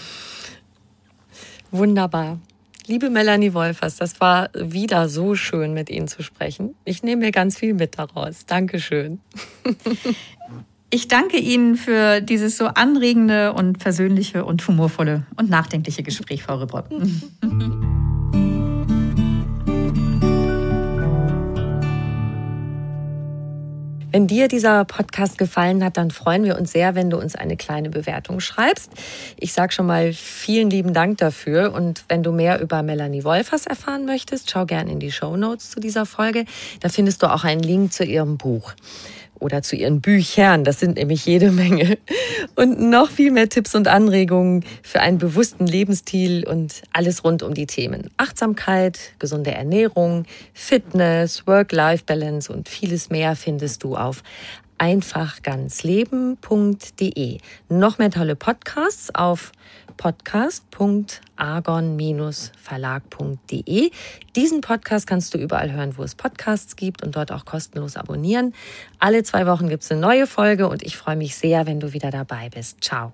Wunderbar. Liebe Melanie Wolfers, das war wieder so schön, mit Ihnen zu sprechen. Ich nehme mir ganz viel mit daraus. Dankeschön. Ich danke Ihnen für dieses so anregende und persönliche und humorvolle und nachdenkliche Gespräch, Frau Ribrock. Wenn dir dieser Podcast gefallen hat, dann freuen wir uns sehr, wenn du uns eine kleine Bewertung schreibst. Ich sage schon mal vielen lieben Dank dafür. Und wenn du mehr über Melanie Wolfers erfahren möchtest, schau gerne in die Show Notes zu dieser Folge. Da findest du auch einen Link zu ihrem Buch oder zu ihren Büchern. Das sind nämlich jede Menge. Und noch viel mehr Tipps und Anregungen für einen bewussten Lebensstil und alles rund um die Themen Achtsamkeit, gesunde Ernährung, Fitness, Work-Life-Balance und vieles mehr findest du auf einfachganzleben.de. Noch mehr tolle Podcasts auf podcast.argon-verlag.de. Diesen Podcast kannst du überall hören, wo es Podcasts gibt und dort auch kostenlos abonnieren. Alle zwei Wochen gibt es eine neue Folge und ich freue mich sehr, wenn du wieder dabei bist. Ciao.